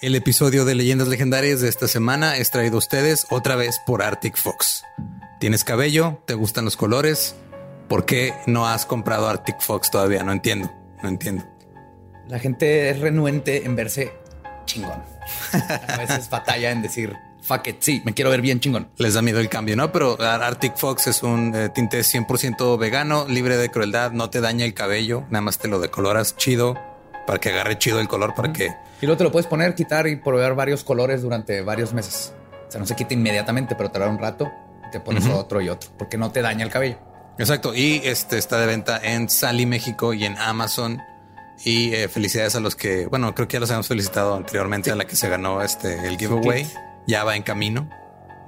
El episodio de Leyendas Legendarias de esta semana es traído a ustedes otra vez por Arctic Fox. ¿Tienes cabello? ¿Te gustan los colores? ¿Por qué no has comprado Arctic Fox todavía? No entiendo, no entiendo. La gente es renuente en verse chingón. A veces batalla en decir, fuck it, sí, me quiero ver bien chingón. Les da miedo el cambio, ¿no? Pero Arctic Fox es un eh, tinte 100% vegano, libre de crueldad, no te daña el cabello, nada más te lo decoloras chido para que agarre chido el color, para que Y luego te lo puedes poner, quitar y probar varios colores durante varios meses. O sea, no se quita inmediatamente, pero te da un rato y te pones otro y otro, porque no te daña el cabello. Exacto. Y este está de venta en Sally México y en Amazon. Y eh, felicidades a los que, bueno, creo que ya los hemos felicitado anteriormente a la que se ganó este el giveaway. Ya va en camino.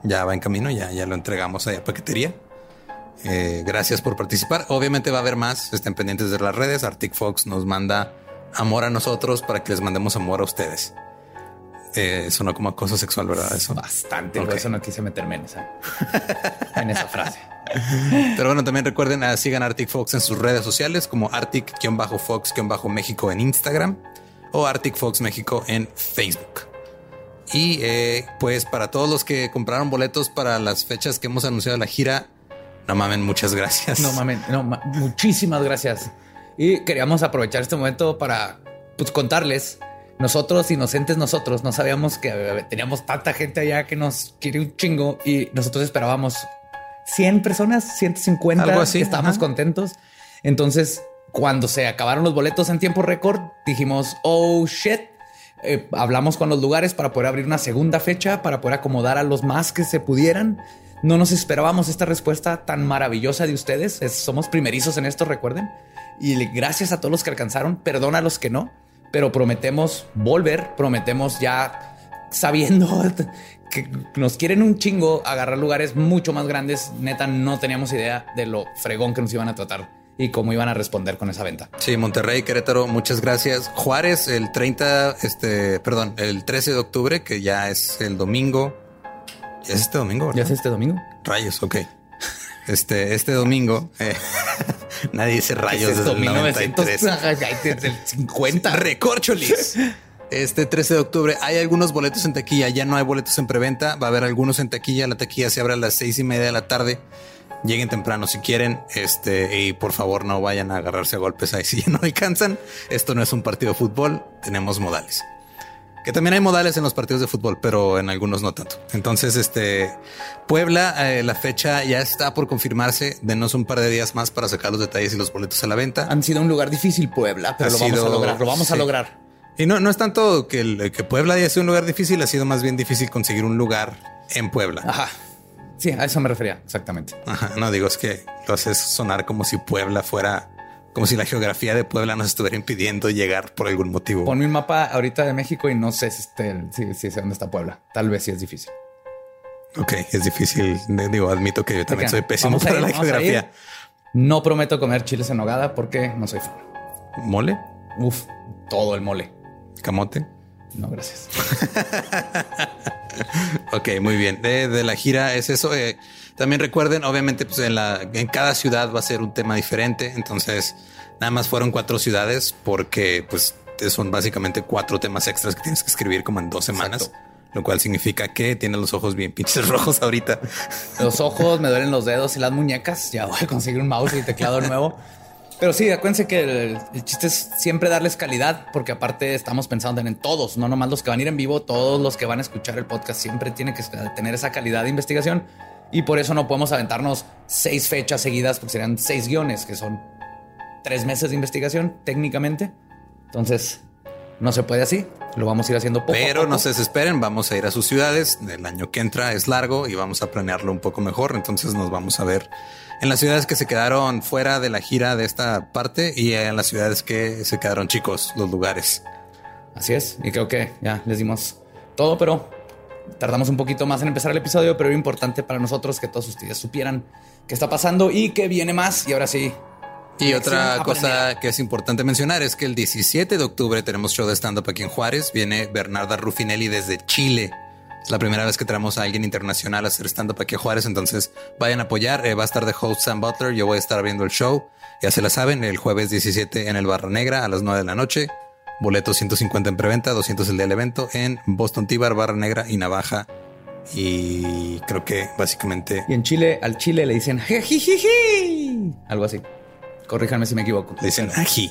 Ya va en camino. Ya, ya lo entregamos a paquetería. Eh, gracias por participar. Obviamente va a haber más. Estén pendientes de las redes. Arctic Fox nos manda amor a nosotros para que les mandemos amor a ustedes. Eh, sonó como acoso sexual, ¿verdad? Eso. Bastante, por eso no quise meterme en esa, en esa frase. Pero bueno, también recuerden, ah, sigan Arctic Fox en sus redes sociales como Arctic-Fox-México en Instagram o Arctic Fox México en Facebook. Y eh, pues para todos los que compraron boletos para las fechas que hemos anunciado de la gira, no mamen, muchas gracias. No mames, no, ma- muchísimas gracias. Y queríamos aprovechar este momento para pues, contarles. Nosotros, inocentes nosotros, no sabíamos que teníamos tanta gente allá que nos quiere un chingo y nosotros esperábamos 100 personas, 150. Algo así, Estábamos ajá. contentos. Entonces, cuando se acabaron los boletos en tiempo récord, dijimos, oh shit. Eh, hablamos con los lugares para poder abrir una segunda fecha, para poder acomodar a los más que se pudieran. No nos esperábamos esta respuesta tan maravillosa de ustedes. Es- somos primerizos en esto, recuerden. Y gracias a todos los que alcanzaron, perdona a los que no, pero prometemos volver, prometemos ya sabiendo que nos quieren un chingo agarrar lugares mucho más grandes. Neta, no teníamos idea de lo fregón que nos iban a tratar y cómo iban a responder con esa venta. Sí, Monterrey, Querétaro, muchas gracias. Juárez, el 30, este, perdón, el 13 de octubre, que ya es el domingo. ¿Ya es este domingo? ¿Ya ¿verdad? es este domingo? Rayos, ok. Este, este domingo, eh, nadie dice rayos desde el 93. 1900, desde el 50. Recorcholis. Este 13 de octubre hay algunos boletos en taquilla, ya no hay boletos en preventa, va a haber algunos en taquilla, la taquilla se abre a las seis y media de la tarde. Lleguen temprano si quieren, este, y por favor no vayan a agarrarse a golpes ahí si ya no alcanzan. Esto no es un partido de fútbol, tenemos modales. Que también hay modales en los partidos de fútbol, pero en algunos no tanto. Entonces, este Puebla, eh, la fecha ya está por confirmarse. Denos un par de días más para sacar los detalles y los boletos a la venta. Han sido un lugar difícil, Puebla, pero Ha lo vamos a lograr. Lo vamos a lograr. Y no, no es tanto que, el- que Puebla haya sido un lugar difícil, ha sido más bien difícil conseguir un lugar en Puebla. Ajá. Sí, a eso me refería. Exactamente. Ajá, no digo, es que lo haces sonar como si Puebla fuera, como si la geografía de Puebla nos estuviera impidiendo llegar por algún motivo. Ponme un mapa ahorita de México y no sé si, esté- si, si sé dónde está Puebla. Tal vez sí es difícil. Ok, es difícil. Digo, admito que yo también soy pésimo vamos para ir, la geografía. No prometo comer chiles en nogada porque no soy fan. ¿Mole? Uf, todo el mole. ¿Camote? No, gracias. Ok, muy bien. De, de la gira es eso. Eh, también recuerden, obviamente, pues en, la, en cada ciudad va a ser un tema diferente. Entonces, Nada más fueron cuatro ciudades porque pues son básicamente cuatro temas extras que tienes que escribir como en dos semanas. Exacto. Lo cual significa que tiene los ojos bien pinches rojos ahorita. Los ojos, me duelen los dedos y las muñecas. Ya voy a conseguir un mouse y teclado nuevo. Pero sí, acuérdense que el, el chiste es siempre darles calidad, porque aparte estamos pensando en todos, no nomás los que van a ir en vivo, todos los que van a escuchar el podcast siempre tienen que tener esa calidad de investigación. Y por eso no podemos aventarnos seis fechas seguidas, porque serían seis guiones, que son tres meses de investigación técnicamente. Entonces, no se puede así. Lo vamos a ir haciendo poco. a Pero poco. no se desesperen, vamos a ir a sus ciudades. El año que entra es largo y vamos a planearlo un poco mejor. Entonces nos vamos a ver en las ciudades que se quedaron fuera de la gira de esta parte y en las ciudades que se quedaron chicos, los lugares. Así es. Y creo que ya les dimos todo, pero tardamos un poquito más en empezar el episodio, pero era importante para nosotros que todos ustedes supieran qué está pasando y que viene más. Y ahora sí. Y otra cosa que es importante mencionar es que el 17 de octubre tenemos show de stand-up aquí en Juárez. Viene Bernarda Rufinelli desde Chile. Es la primera vez que traemos a alguien internacional a hacer stand-up aquí a Juárez. Entonces vayan a apoyar. Eh, va a estar de host Sam Butler. Yo voy a estar viendo el show. Ya se la saben, el jueves 17 en el Barra Negra a las 9 de la noche. Boletos 150 en preventa, 200 el día del evento en Boston Tibar, Barra Negra y Navaja. Y creo que básicamente Y en Chile, al Chile le dicen jejijiji. Algo así. Corríjanme si me equivoco. le dicen ají,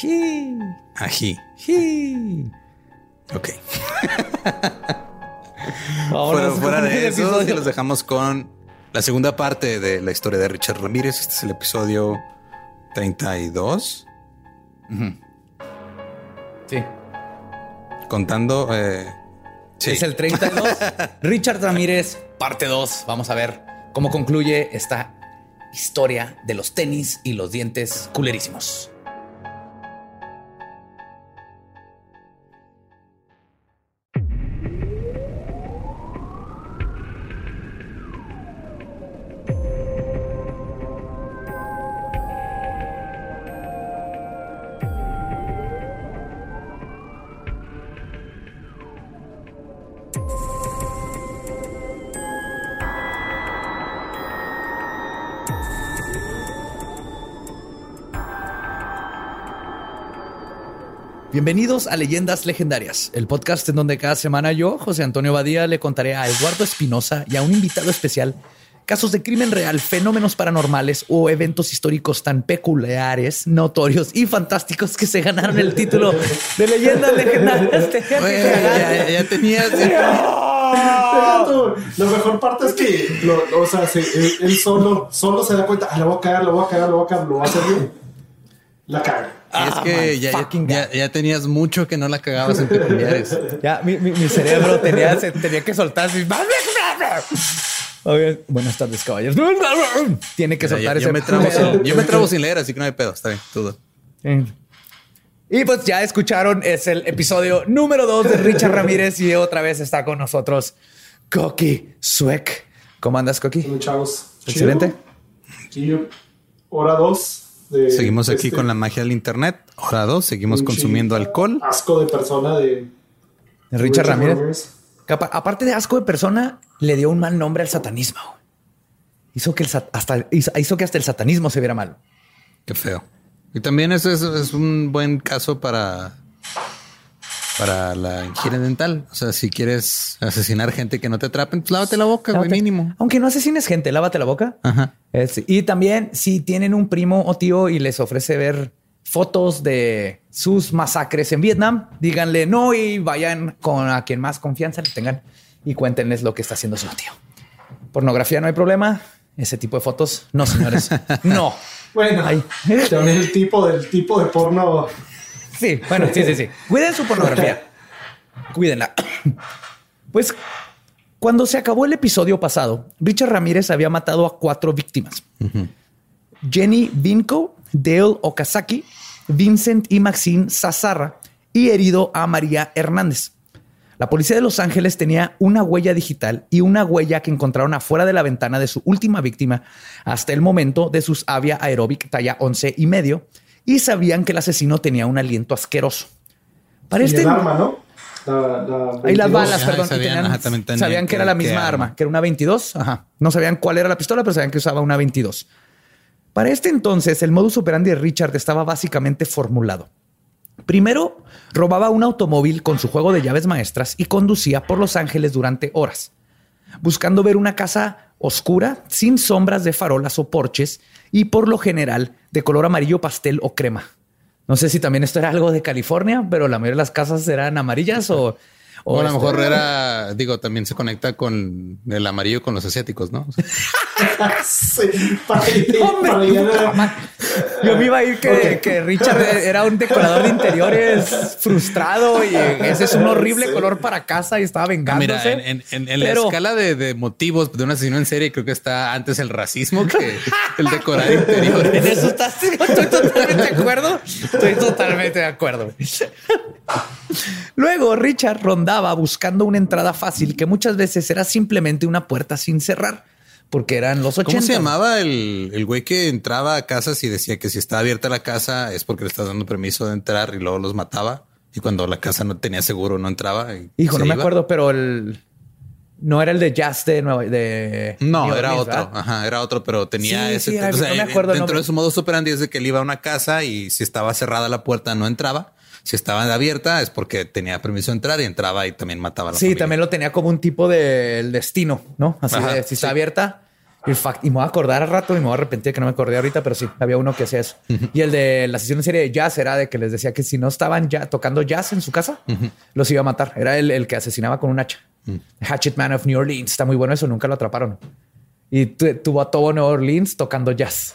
Ji, ají. ji. Ok. Vámonos Fuera, de eso, los dejamos con la segunda parte de la historia de Richard Ramírez. Este es el episodio 32. Sí. Contando. eh, sí. Es el 32. Richard Ramírez, parte 2. Vamos a ver cómo concluye esta historia de los tenis y los dientes culerísimos. Bienvenidos a Leyendas Legendarias, el podcast en donde cada semana yo, José Antonio Badía, le contaré a Eduardo Espinosa y a un invitado especial casos de crimen real, fenómenos paranormales o eventos históricos tan peculiares, notorios y fantásticos que se ganaron el título de Leyendas Legendarias. Güey, ya, ya tenías. Deja tú, Lo mejor parte es que, lo- o sea, se- él, él solo, solo se da cuenta, ah, lo voy a cagar, lo voy a cagar, lo voy a cagar, lo voy a hacer bien. La caga. es Ah, que ya, ya, fucking ya- ya tenías mucho que no la cagabas en peculiares. Ya, mi, mi- mi cerebro tenía, se- tenía que soltar. así. Buenas tardes, caballeros. Tiene que soltar yo, ese yo me trabo sin, yo me trabo sin leer, así que no hay pedo. Está bien, todo. Y pues ya escucharon, es el episodio número dos de Richard Ramírez y otra vez está con nosotros Coqui Suek. ¿Cómo andas, Coqui? Chavos. Excelente. Chido. Hora dos. De, Seguimos aquí este con la magia del internet. Hora dos, seguimos consumiendo alcohol. Asco de persona de Richard, Ramírez. Que apa- aparte de asco de persona, le dio un mal nombre al satanismo. Hizo que, el sat- hasta, hizo, hizo que hasta el satanismo se viera mal. Qué feo. Y también eso es, es un buen caso para, para la higiene dental. O sea, si quieres asesinar gente que no te atrapen, pues lávate la boca, güey, mínimo. Aunque no asesines gente, lávate la boca. Ajá. Es- y también, si tienen un primo o tío y les ofrece ver fotos de sus masacres en Vietnam, díganle no y vayan con a quien más confianza le tengan y cuéntenles lo que está haciendo su tío. Pornografía no hay problema. Ese tipo de fotos, no, señores. no. Bueno, Ay. también el tipo del tipo de porno. Sí, bueno, sí, sí, sí. Cuiden su pornografía. Cuídenla. Pues cuando se acabó el episodio pasado, Richard Ramírez había matado a cuatro víctimas. Jenny Vinco, Dale Okazaki, Vincent y Maxine Sazarra y herido a María Hernández. La policía de Los Ángeles tenía una huella digital y una huella que encontraron afuera de la ventana de su última víctima hasta el momento de sus Avia Aerobic talla 11 y medio y sabían que el asesino tenía un aliento asqueroso. Para Y este el arma, ¿no? La, la Ahí las 22. balas, Ajá, perdón. y sabían, tenían- ajá, sabían que que- era la misma arma. arma. que era una 22. Ajá. No sabían cuál era la pistola, pero sabían que usaba una 22. Para este entonces, el modus operandi de Richard estaba básicamente formulado. Primero, robaba un automóvil con su juego de llaves maestras y conducía por Los Ángeles durante horas, buscando ver una casa oscura, sin sombras de farolas o porches y por lo general de color amarillo pastel o crema. No sé si también esto era algo de California, pero la mayoría de las casas eran amarillas o... O, a lo este- mejor era, digo, también se conecta con el amarillo con los asiáticos, ¿no? Sí, para, para a-. Yo me iba a ir que, que Richard era un decorador de interiores frustrado y ese es un horrible color para casa y estaba Ah, vengándose. Mira, en, en- en- en la escala de, de motivos de un asesino en serie, creo que está antes el racismo que el decorar interiores. En eso estás, estoy totalmente de acuerdo. Estoy totalmente de acuerdo. Luego Richard rondaba buscando una entrada fácil que muchas veces era simplemente una puerta sin cerrar, porque eran los 80. ¿Cómo se llamaba el, el güey que entraba a casas y decía que si está abierta la casa es porque le estás dando permiso de entrar y luego los mataba? Y cuando la casa no tenía seguro, no entraba. y Hijo, no me acuerdo, pero el no era el de Jazz de Nueva de No, era otro. ¿verdad? Ajá, era otro, pero tenía Sí, ese. sí, era- o sea, no me acuerdo dentro de su modo operandi es de que él iba a una casa y si estaba cerrada la puerta no entraba. Si estaba abierta es porque tenía permiso de entrar y entraba y también mataba a la Sí, familia. también lo tenía como un tipo del destino, ¿no? Así Ajá, de si está abierta. Y, fact- y me voy a acordar al rato y me voy a arrepentir que no me acordé ahorita, pero sí, había uno que hacía eso. Y el de la sesión en serie de jazz era de que les decía que si no estaban ya tocando jazz en su casa, los iba a matar. Era el, el que asesinaba con un hacha. Hatchet Man of New Orleans. Está muy bueno eso, nunca lo atraparon. Y tu- tuvo a todo New Orleans tocando jazz.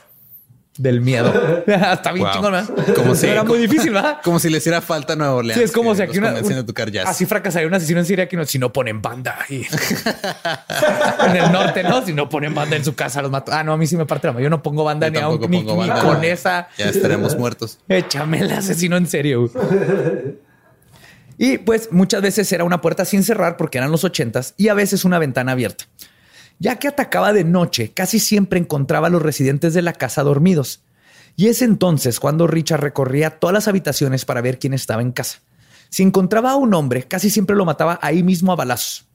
Del miedo. Está bien Wow. chingón, ¿verdad? Como si- Era muy difícil, ¿verdad? Como si le hiciera falta a Nueva Orleans. Sí, es como si aquí una, un- tocar jazz. así fracasaría un asesino en Siria que no, si no ponen banda y en el norte, ¿no? Si no ponen banda en su casa los mato. Ah, no, a mí sí me parte la mano. Yo no pongo banda Yo ni, tampoco ni, ni con esa. Ya estaremos muertos. Échame el asesino en serio. Y pues muchas veces era una puerta sin cerrar porque eran los ochentas y a veces una ventana abierta. Ya que atacaba de noche, casi siempre encontraba a los residentes de la casa dormidos. Y es entonces cuando Richard recorría todas las habitaciones para ver quién estaba en casa. Si encontraba a un hombre, casi siempre lo mataba ahí mismo a balazos.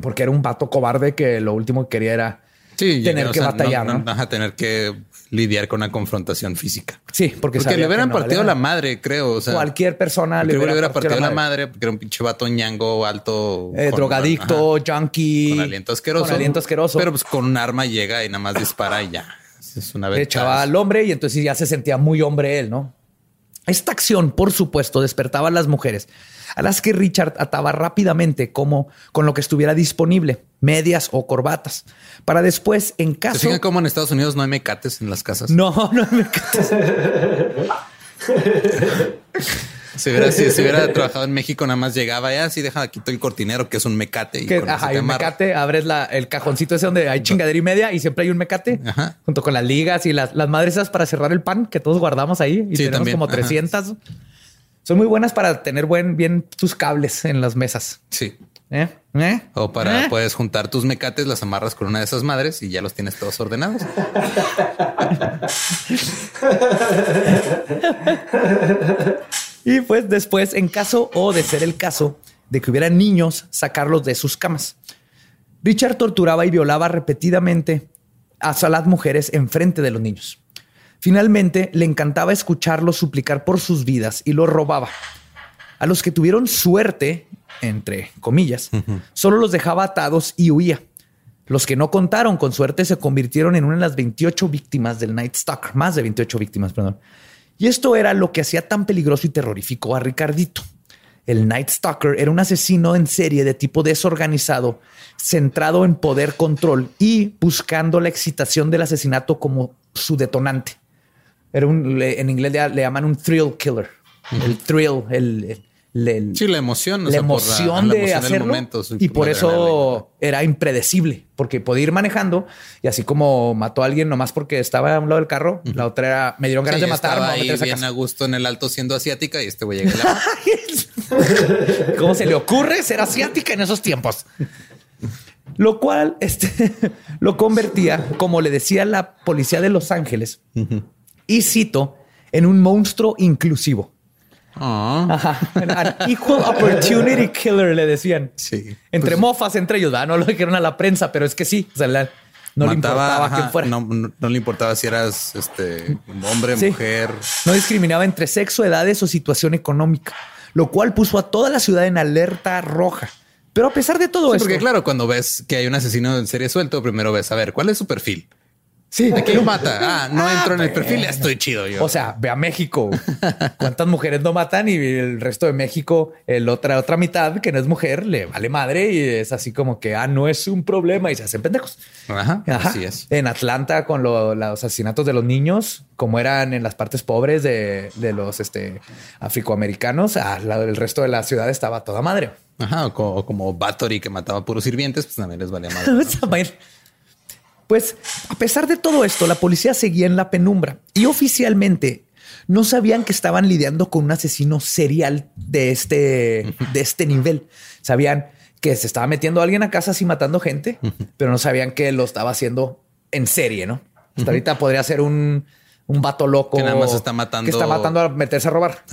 Porque era un vato cobarde que lo último que quería era Sí, tener o que sea, batallar, ¿no? Ajá, tener que lidiar con una confrontación física. Sí, porque, le hubieran no partido la madre, creo. O sea, Cualquier persona le hubiera, hubiera partido la madre. porque era un pinche vato ñango alto. Eh, con- drogadicto, ajá, junkie. con aliento asqueroso. Con aliento asqueroso. Pero pues con un arma llega y nada más dispara y ya. Es una vez. echaba al hombre y entonces ya se sentía muy hombre él, ¿no? Esta acción, por supuesto, despertaba a las mujeres, a las que Richard ataba rápidamente como con lo que estuviera disponible, medias o corbatas, para después, en ¿Se caso... fijan cómo en Estados Unidos no hay mecates en las casas? No, no me encanta. Si hubiera, si, si hubiera trabajado en México, nada más llegaba ya, así deja quito el cortinero, que es un mecate. Y Que, ajá, un mecate, abres la- el cajoncito ese donde hay chingadera y media y siempre hay un mecate Ajá. junto con las ligas y las, las madres esas para cerrar el pan que todos guardamos ahí y Sí, tenemos también, como ajá. 300. Son muy buenas para tener buen, bien tus cables en las mesas. Sí. ¿Eh? ¿Eh? O para ¿Eh? puedes juntar tus mecates, las amarras con una de esas madres y ya los tienes todos ordenados. Y pues después, en caso o de ser el caso de que hubiera niños, sacarlos de sus camas. Richard torturaba y violaba repetidamente a las mujeres enfrente de los niños. Finalmente, le encantaba escucharlos suplicar por sus vidas y los robaba. A los que tuvieron suerte, entre comillas, solo los dejaba atados y huía. Los que no contaron con suerte se convirtieron en una de las 28 víctimas del Night Stalker, más de 28 víctimas, perdón. Y esto era lo que hacía tan peligroso y terrorífico a Ricardito. El Night Stalker era un asesino en serie de tipo desorganizado, centrado en poder, control y buscando la excitación del asesinato como su detonante. Era un, en inglés le, llaman un thrill killer. El thrill, el- Sí, la emoción. la sea, emoción la de emoción del hacerlo momento, y por eso era impredecible porque podía ir manejando y así como mató a alguien nomás porque estaba a un lado del carro, la otra era me dieron ganas Sí, de matar, estaba voy a ahí meter a esa bien casa. a gusto en el alto siendo asiática y este güey llega y la ¿Cómo se le ocurre ser asiática en esos tiempos? Lo cual este, lo convertía, como le decía la policía de Los Ángeles, y cito, en un monstruo inclusivo. Ah, Ajá. An equal opportunity killer, le decían. sí. Entre Pues, mofas, entre ellos, ¿verdad? no lo dijeron a la prensa, pero es que sí. O sea, la- No le importaba ajá, quién fuera. No, no- no le importaba si eras este hombre, Sí. mujer. No discriminaba entre sexo, edades o situación económica, lo cual puso a toda la ciudad en alerta roja. Pero a pesar de todo Sí, esto, porque claro, cuando ves que hay un asesino en serie suelto, primero ves a ver cuál es su perfil. Sí, ¿A quién lo mata? Ah, no Ah, entro en el perfil, estoy chido yo. O sea, ve a México. ¿Cuántas mujeres no matan? Y el resto de México, el otra, otra mitad que no es mujer, le vale madre y es así como que ah, no es un problema y se hacen pendejos. Ajá, Ajá. así es. En Atlanta, con lo- los asesinatos de los niños, como eran en las partes pobres de, de los este, afroamericanos, ah, el resto de la ciudad estaba toda madre. Ajá, o, co- o como Bathory que mataba puros sirvientes, pues también les valía madre. Pues a pesar de todo esto, la policía seguía en la penumbra y oficialmente no sabían que estaban lidiando con un asesino serial de este, de este nivel. Sabían que se estaba metiendo a alguien a casa así matando gente, pero no sabían que lo estaba haciendo en serie, ¿no? Hasta ahorita podría ser un, un vato loco Que nada más está matando- que está matando a meterse a robar.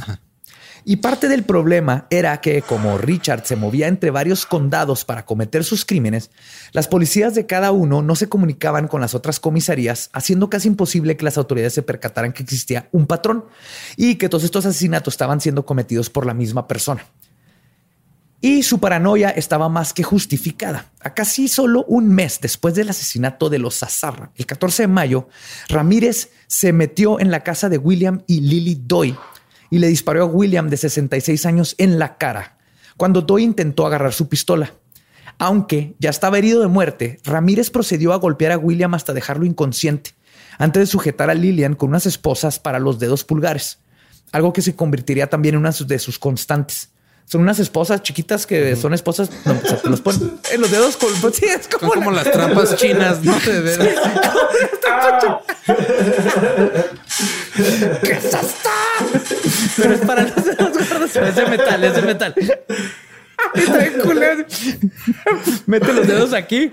Y parte del problema era que como Richard se movía entre varios condados para cometer sus crímenes, las policías de cada uno no se comunicaban con las otras comisarías, haciendo casi imposible que las autoridades se percataran que existía un patrón y que todos estos asesinatos estaban siendo cometidos por la misma persona. Y su paranoia estaba más que justificada. A casi solo un mes después del asesinato de los Zazarra, el 14 de mayo, Ramírez se metió en la casa de William y Lily Doy y le disparó a William de 66 años en la cara cuando Doy intentó agarrar su pistola. Aunque ya estaba herido de muerte, Ramírez procedió a golpear a William hasta dejarlo inconsciente, antes de sujetar a Lillian con unas esposas para los dedos pulgares, algo que se convertiría también en una de sus constantes. Son unas esposas chiquitas que son esposas, no, o sea, los ponen en los dedos. Con, sí, es Son como, como la- las trampas chinas, no te ves. ¿Qué es? Pero es para los dedos gordos. Es de metal, es de metal. Está bien culero. Mete los dedos aquí.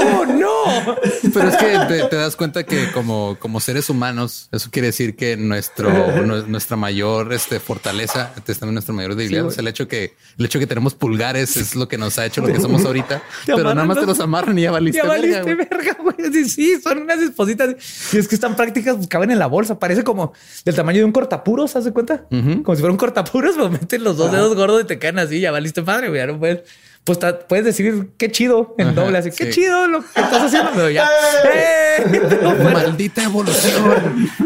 ¡Oh, no! Pero es que te, te das cuenta que como, como seres humanos, eso quiere decir que nuestro, nu- nuestra mayor este, fortaleza, este, es también nuestra mayor debilidad. güey. es el hecho que el hecho que tenemos pulgares es lo que nos ha hecho lo que somos ahorita. Te pero nada más te los- los amarran y ya valiste. Ya verga, valiste güey. verga, güey. Sí, sí, son unas espositas. Y es que están prácticas, pues, caben en la bolsa. Parece como del tamaño de un cortapuros, ¿haz de cuenta? Como si fuera un cortapuros, pues meten los dos dedos gordos y te caen así. Ya valiste padre, güey. No puedes. Pues puedes decir qué chido en Ajá, doble, así qué sí. chido lo que estás haciendo, pero ya. ¡Eh! No. Maldita evolución.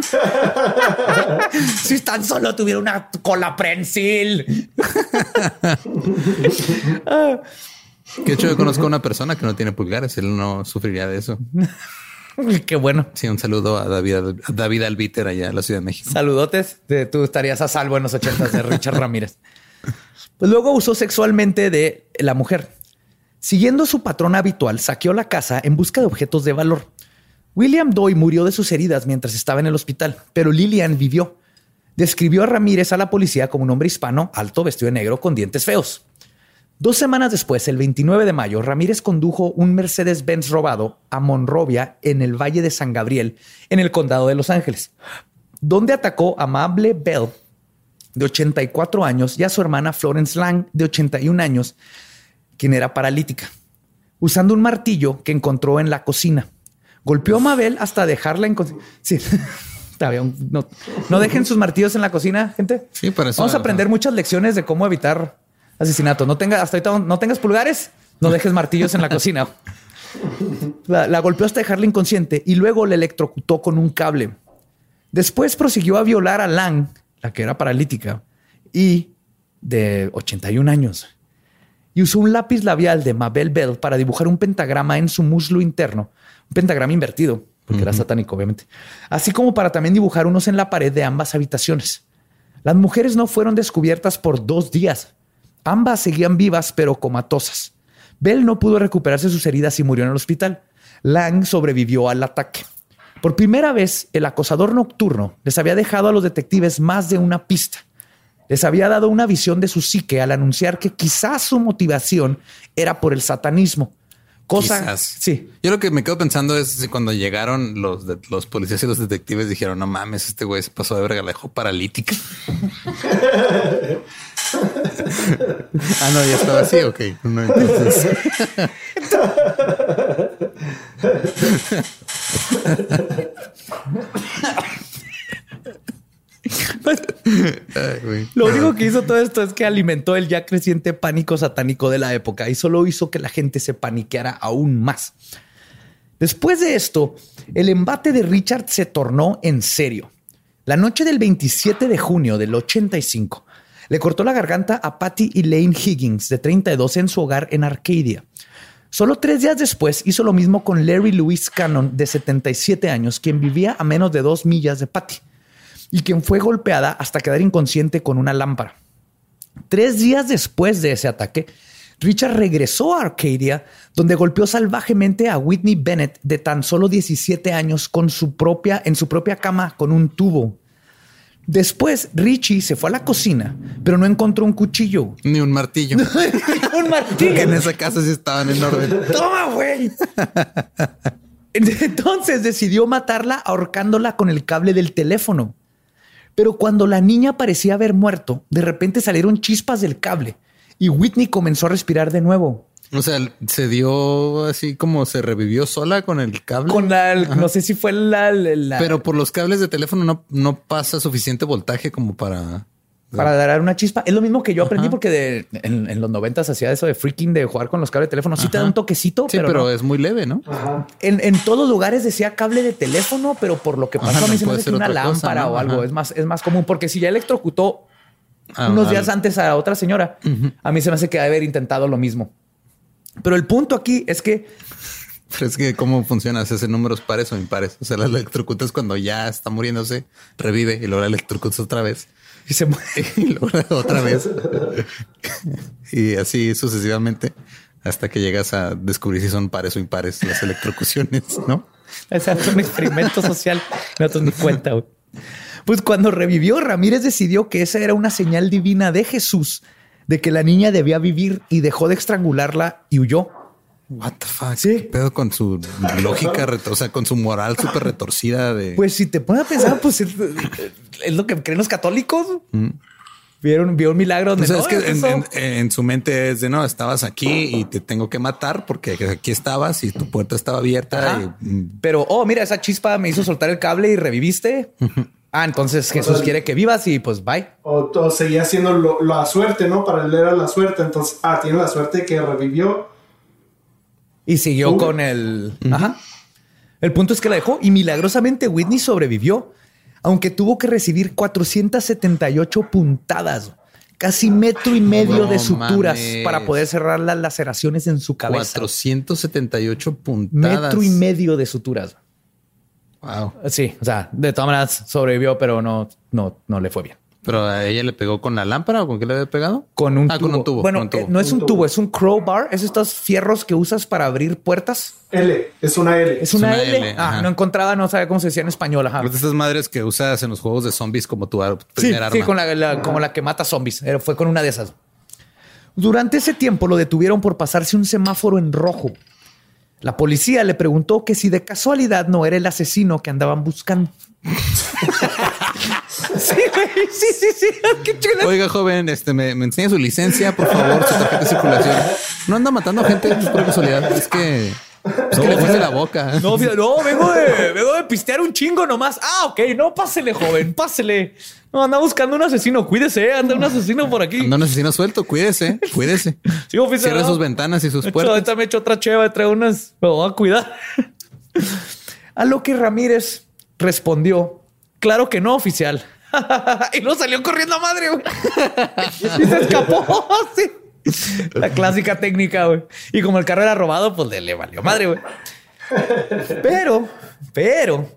Si tan solo tuviera una cola prensil. Que hecho yo conozco a una persona que no tiene pulgares. Él no sufriría de eso. Qué bueno. Sí, un saludo a David, a David Albiter allá en la Ciudad de México. Saludotes. Tú estarías a salvo en los ochentas de Richard Ramírez. Pues luego usó sexualmente de la mujer. Siguiendo su patrón habitual, saqueó la casa en busca de objetos de valor. William Doy murió de sus heridas mientras estaba en el hospital, pero Lillian vivió. Describió a Ramírez a la policía como un hombre hispano, alto, vestido de negro, con dientes feos. Dos semanas después, el 29 de mayo, Ramírez condujo un Mercedes-Benz robado a Monrovia en el Valle de San Gabriel, en el condado de Los Ángeles, donde atacó a Mable Bell, de 84 años, y a su hermana Florence Lang, de 81 años, quien era paralítica, usando un martillo que encontró en la cocina. Golpeó a Mabel hasta dejarla en... Sí. No, no dejen sus martillos en la cocina, gente. Sí, para eso- Vamos a aprender muchas lecciones de cómo evitar asesinatos. No tengas, hasta ahorita no tengas pulgares, no dejes martillos en la cocina. La, la golpeó hasta dejarla inconsciente y luego le electrocutó con un cable. Después prosiguió a violar a Lang, la que era paralítica, y de 81 años. Y usó un lápiz labial de Mabel Bell para dibujar un pentagrama en su muslo interno, un pentagrama invertido, porque era satánico, obviamente, así como para también dibujar unos en la pared de ambas habitaciones. Las mujeres no fueron descubiertas por dos días. Ambas seguían vivas, pero comatosas. Bell no pudo recuperarse sus heridas y murió en el hospital. Lang sobrevivió al ataque. Por primera vez, el acosador nocturno les había dejado a los detectives más de una pista. Les había dado una visión de su psique al anunciar que quizás su motivación era por el satanismo. Cosa. Quizás. Sí. Yo lo que me quedo pensando es si cuando llegaron los, de- los policías y los detectives dijeron, no mames, este güey se pasó de verga, la dejó paralítica. ah, no, ya estaba así. Ok. No, entonces. Lo único que hizo todo esto es que alimentó el ya creciente pánico satánico de la época y solo hizo que la gente se paniqueara aún más. Después de esto, el embate de Richard se tornó en serio. La noche del 27 de junio del 85, le cortó la garganta a Patty Elaine Higgins, de 32, en su hogar en Arcadia. Solo tres días después hizo lo mismo con Larry Louis Cannon, de 77 años, quien vivía a menos de dos millas de Patty y quien fue golpeada hasta quedar inconsciente con una lámpara. Tres días después de ese ataque, Richard regresó a Arcadia, donde golpeó salvajemente a Whitney Bennett, de tan solo 17 años, con su propia, en su propia cama con un tubo. Después, Richie se fue a la cocina, pero no encontró un cuchillo. Ni un martillo. un martillo. En esa casa sí estaban en orden. Toma, güey. Entonces decidió matarla ahorcándola con el cable del teléfono. Pero cuando la niña parecía haber muerto, de repente salieron chispas del cable y Whitney comenzó a respirar de nuevo. O sea, se dio así como se revivió sola con el cable. Con la, no sé si fue la, la- Pero por los cables de teléfono no, no pasa suficiente voltaje como para. para dar una chispa. Es lo mismo que yo aprendí Ajá. porque de- en, en los noventas hacía eso de freaking de jugar con los cables de teléfono. Sí te da un toquecito, Sí, pero, pero, no. es muy leve, ¿no? Ajá. en, en todos lugares decía cable de teléfono, pero por lo que pasó Ajá, a mí no se me hace una cosa, lámpara ¿no? o algo es más, es más común porque si ya electrocutó Ah, unos días antes a otra señora, a mí se me hace que haber intentado lo mismo. Pero el punto aquí es que Pero es que cómo funciona, se hacen números pares o impares. O sea, la electrocutas cuando ya está muriéndose, revive y luego la electrocutas otra vez y se muere. y luego otra vez. y así sucesivamente hasta que llegas a descubrir si son pares o impares las electrocuciones, ¿no? Es un experimento social. Nosotros ni cuenta. güey. Pues cuando revivió, Ramírez decidió que esa era una señal divina de Jesús, de que la niña debía vivir y dejó de estrangularla y huyó. What the fuck? Sí. ¿Qué pedo con su lógica, o sea, con su moral súper retorcida de Pues si te pones a pensar, pues es, es lo que creen los católicos. Vieron, vio un milagro donde O sea, no, es que en, eso- en- en su mente es de no, estabas aquí y te tengo que matar porque aquí estabas y tu puerta estaba abierta. Y, mm, Pero, oh, mira, esa chispa me hizo soltar el cable y reviviste. Ah, entonces Jesús quiere que vivas y pues bye. O, o seguía haciendo lo- la suerte, ¿no? Para él era la suerte. Entonces, ah, tiene la suerte que revivió. Y siguió con el. Ajá. El punto es que la dejó y milagrosamente Whitney sobrevivió, aunque tuvo que recibir 478 puntadas, casi metro y medio No de suturas mames. para poder cerrar las laceraciones en su cabeza. 478 puntadas. Metro y medio de suturas. Wow. Sí, o sea, de todas maneras sobrevivió, pero no, no, no le fue bien. Pero a ella le pegó con la lámpara o con qué le había pegado? Con un Ah, tubo. con un tubo. Bueno, con un tubo. eh, no es Un un tubo. es un crowbar. Es estos fierros que usas para abrir puertas. L, es una L. Es una, una L. L, Ah, ajá. no encontraba, no sabía cómo se decía en español. Ajá. Pues de estas madres que usas en los juegos de zombies como tu ar- Sí, primer sí, arma. con la, la- como la que mata zombies. Era- fue con una de esas. Durante ese tiempo lo detuvieron por pasarse un semáforo en rojo. La policía le preguntó que si de casualidad no era el asesino que andaban buscando. sí, güey, sí, sí, sí. Qué chulo. Oiga, joven, este me, me enseña su licencia, por favor, su tarjeta de circulación. No anda matando gente pues, por casualidad. Es que, es que le fuiste la boca. No, no, vengo de, vengo de pistear un chingo nomás. Ah, ok, no, pásele, joven, pásele. No, anda buscando un asesino, cuídese, anda un asesino por aquí. Anda un asesino suelto, cuídese, cuídese. Sí, oficial. Cierre no. sus ventanas y sus puertas. ahorita me he hecho otra cheva, traigo unas, me voy a cuidar. a lo que Ramírez respondió, claro que no, oficial. y no salió corriendo a madre, güey. y se escapó, sí. La clásica técnica, güey. Y como el carro era robado, pues le, le valió madre, güey. Pero, pero,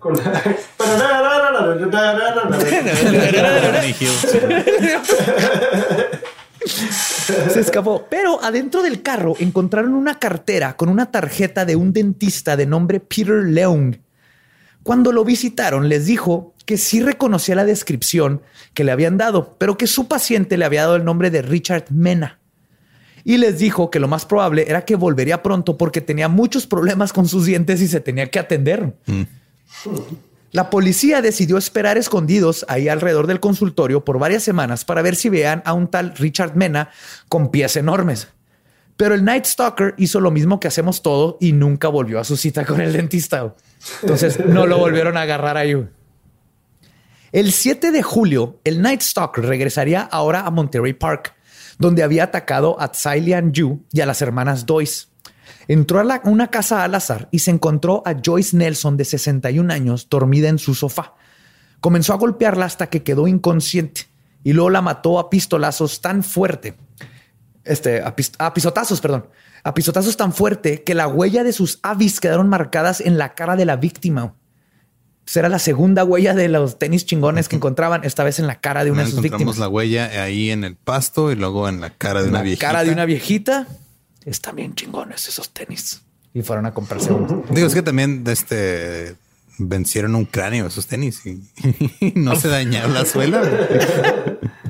Se escapó. Pero adentro del carro encontraron una cartera con una tarjeta de un dentista de nombre Peter Leung. Cuando lo visitaron, les dijo que sí reconocía la descripción que le habían dado, pero que su paciente le había dado el nombre de Richard Mena. Y les dijo que lo más probable era que volvería pronto porque tenía muchos problemas con sus dientes y se tenía que atender. La policía decidió esperar escondidos ahí alrededor del consultorio por varias semanas para ver si vean a un tal Richard Mena con pies enormes. Pero el Night Stalker hizo lo mismo que hacemos todo y nunca volvió a su cita con el dentista. Entonces no lo volvieron a agarrar ahí. El 7 de julio, el Night Stalker regresaría ahora a Monterey Park, donde había atacado a Tsai Yu y a las hermanas Doyce. Entró a una casa al azar y se encontró a Joyce Nelson de 61 años dormida en su sofá. Comenzó a golpearla hasta que quedó inconsciente y luego la mató a pistolazos tan fuerte este, a, pisotazos, perdón, a pisotazos tan fuerte que la huella de sus avis quedaron marcadas en la cara de la víctima. Será la segunda huella de los tenis chingones que encontraban, esta vez en la cara de una de sus víctimas. la huella ahí en el pasto y luego en la cara de una viejita. cara de una viejita. Están bien chingones esos tenis. Y fueron a comprarse unos. Digo, es que también este vencieron un cráneo esos tenis y, no se dañaron la suela.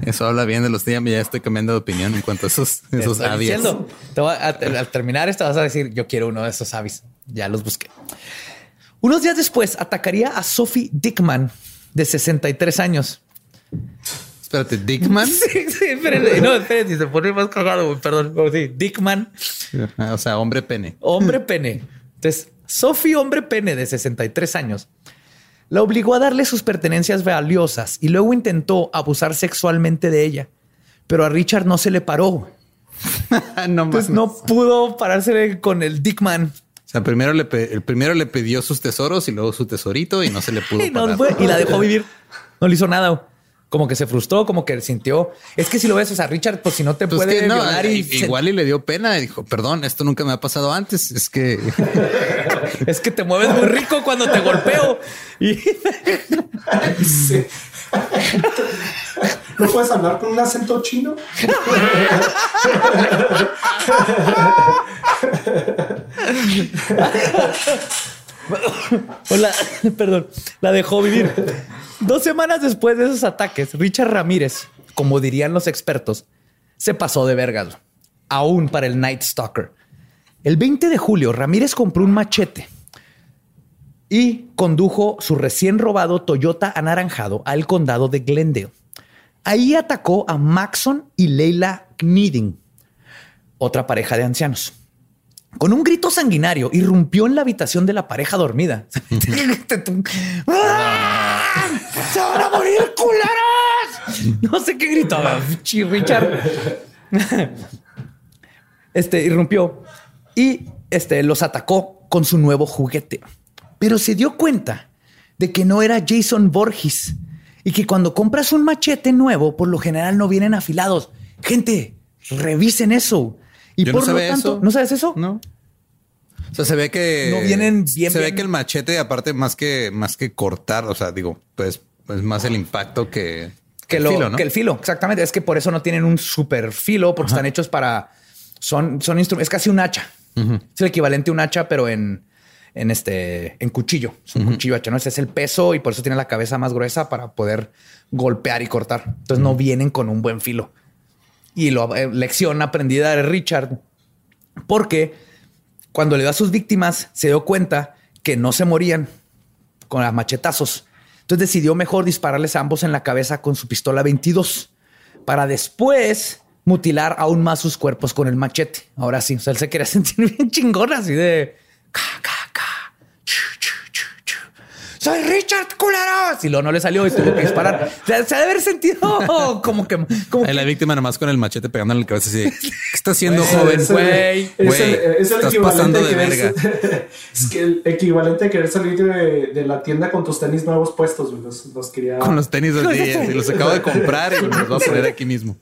Eso habla bien de los días. Ya estoy cambiando de opinión en cuanto a esos, esos avis. al terminar esto vas a decir yo quiero uno de esos avis. Ya los busqué. Unos días después atacaría a Sophie Dickman de 63 años. Espérate, Dickman. Sí, sí, espérate. No, espérate, se pone más cagado, perdón. Sí, Dickman. O sea, hombre pene. Hombre pene. Entonces, Sophie, hombre pene de 63 años, la obligó a darle sus pertenencias valiosas y luego intentó abusar sexualmente de ella. Pero a Richard no se le paró. no Entonces no pudo pararse con el Dickman. O sea, primero le el primero le pidió sus tesoros y luego su tesorito y no se le pudo y, y la dejó vivir. No le hizo nada como que se frustró, como que sintió. Es que si lo ves, o sea, Richard, pues si no te pues puede violar y igual y le dio pena y dijo, perdón, esto nunca me ha pasado antes. Es que es que te mueves muy rico cuando te golpeo y ¿No puedes hablar con un acento chino? Hola, perdón, la dejó vivir. Dos semanas después de esos ataques, Richard Ramírez, como dirían los expertos, se pasó de vergas, aún para el Night Stalker. El 20 de julio, Ramírez compró un machete y condujo su recién robado Toyota anaranjado al condado de Glendale. Ahí atacó a Maxon y Leila Kneeding, otra pareja de ancianos. Con un grito sanguinario, irrumpió en la habitación de la pareja dormida. ¡Se van a morir, culeros! No sé qué gritaba Richard. Este irrumpió y este los atacó con su nuevo juguete. Pero se dio cuenta de que no era Jason Borges y que cuando compras un machete nuevo, por lo general no vienen afilados. Gente, revisen eso. Y por lo tanto, ¿no sabes eso? No. O sea, se ve que no vienen bien. Se ve que el machete, aparte, más que más que cortar, o sea, digo, pues, pues más el impacto que, que, el filo, ¿no? Que el filo, exactamente. Es que por eso no tienen un super filo, porque están hechos para. Son, son instrumentos. Es casi un hacha. Es el equivalente a un hacha, pero en, en este, en cuchillo. Es un cuchillo hacha, ¿no? Ese es el peso y por eso tiene la cabeza más gruesa para poder golpear y cortar. Entonces no vienen con un buen filo. Y la eh, lección aprendida de Richard, porque cuando le dio a sus víctimas, se dio cuenta que no se morían con las machetazos. Entonces decidió mejor dispararles a ambos en la cabeza con su pistola 22 para después mutilar aún más sus cuerpos con el machete. Ahora sí, o sea, él se quería sentir bien chingón así de soy Richard culeros. Y luego no le salió y tuvo que disparar. Se, ha de haber sentido como que. Como la víctima nomás con el machete pegando en el cabeza así. ¿Qué está haciendo, joven? Güey, güey. Estás pasando de verga. Es que el equivalente a querer salir de, la tienda con tus tenis nuevos puestos. Los, quería. Con los tenis dos días. Y los acabo de comprar y los voy a poner aquí mismo.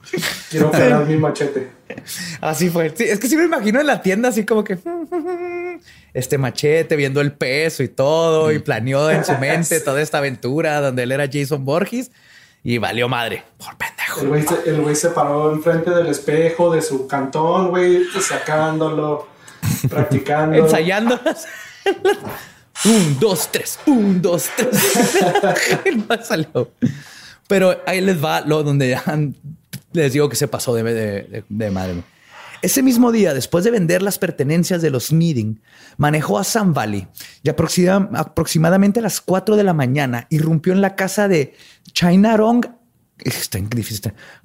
Quiero pegar mi machete. Así fue. Sí, es que sí me imagino en la tienda así como que este machete, viendo el peso y todo, y planeó en su mente toda esta aventura donde él era Jason Borges y valió madre por pendejo. El güey se, paró enfrente del espejo de su cantón, güey, sacándolo, practicando, ensayando. un, dos, tres, un, dos, tres. no salió. Pero ahí les va lo donde les digo que se pasó de, de, madre. Ese mismo día, después de vender las pertenencias de los Meeting, manejó a Sun Valley y aproximadamente a las 4 de la mañana irrumpió en la casa de Chainarong está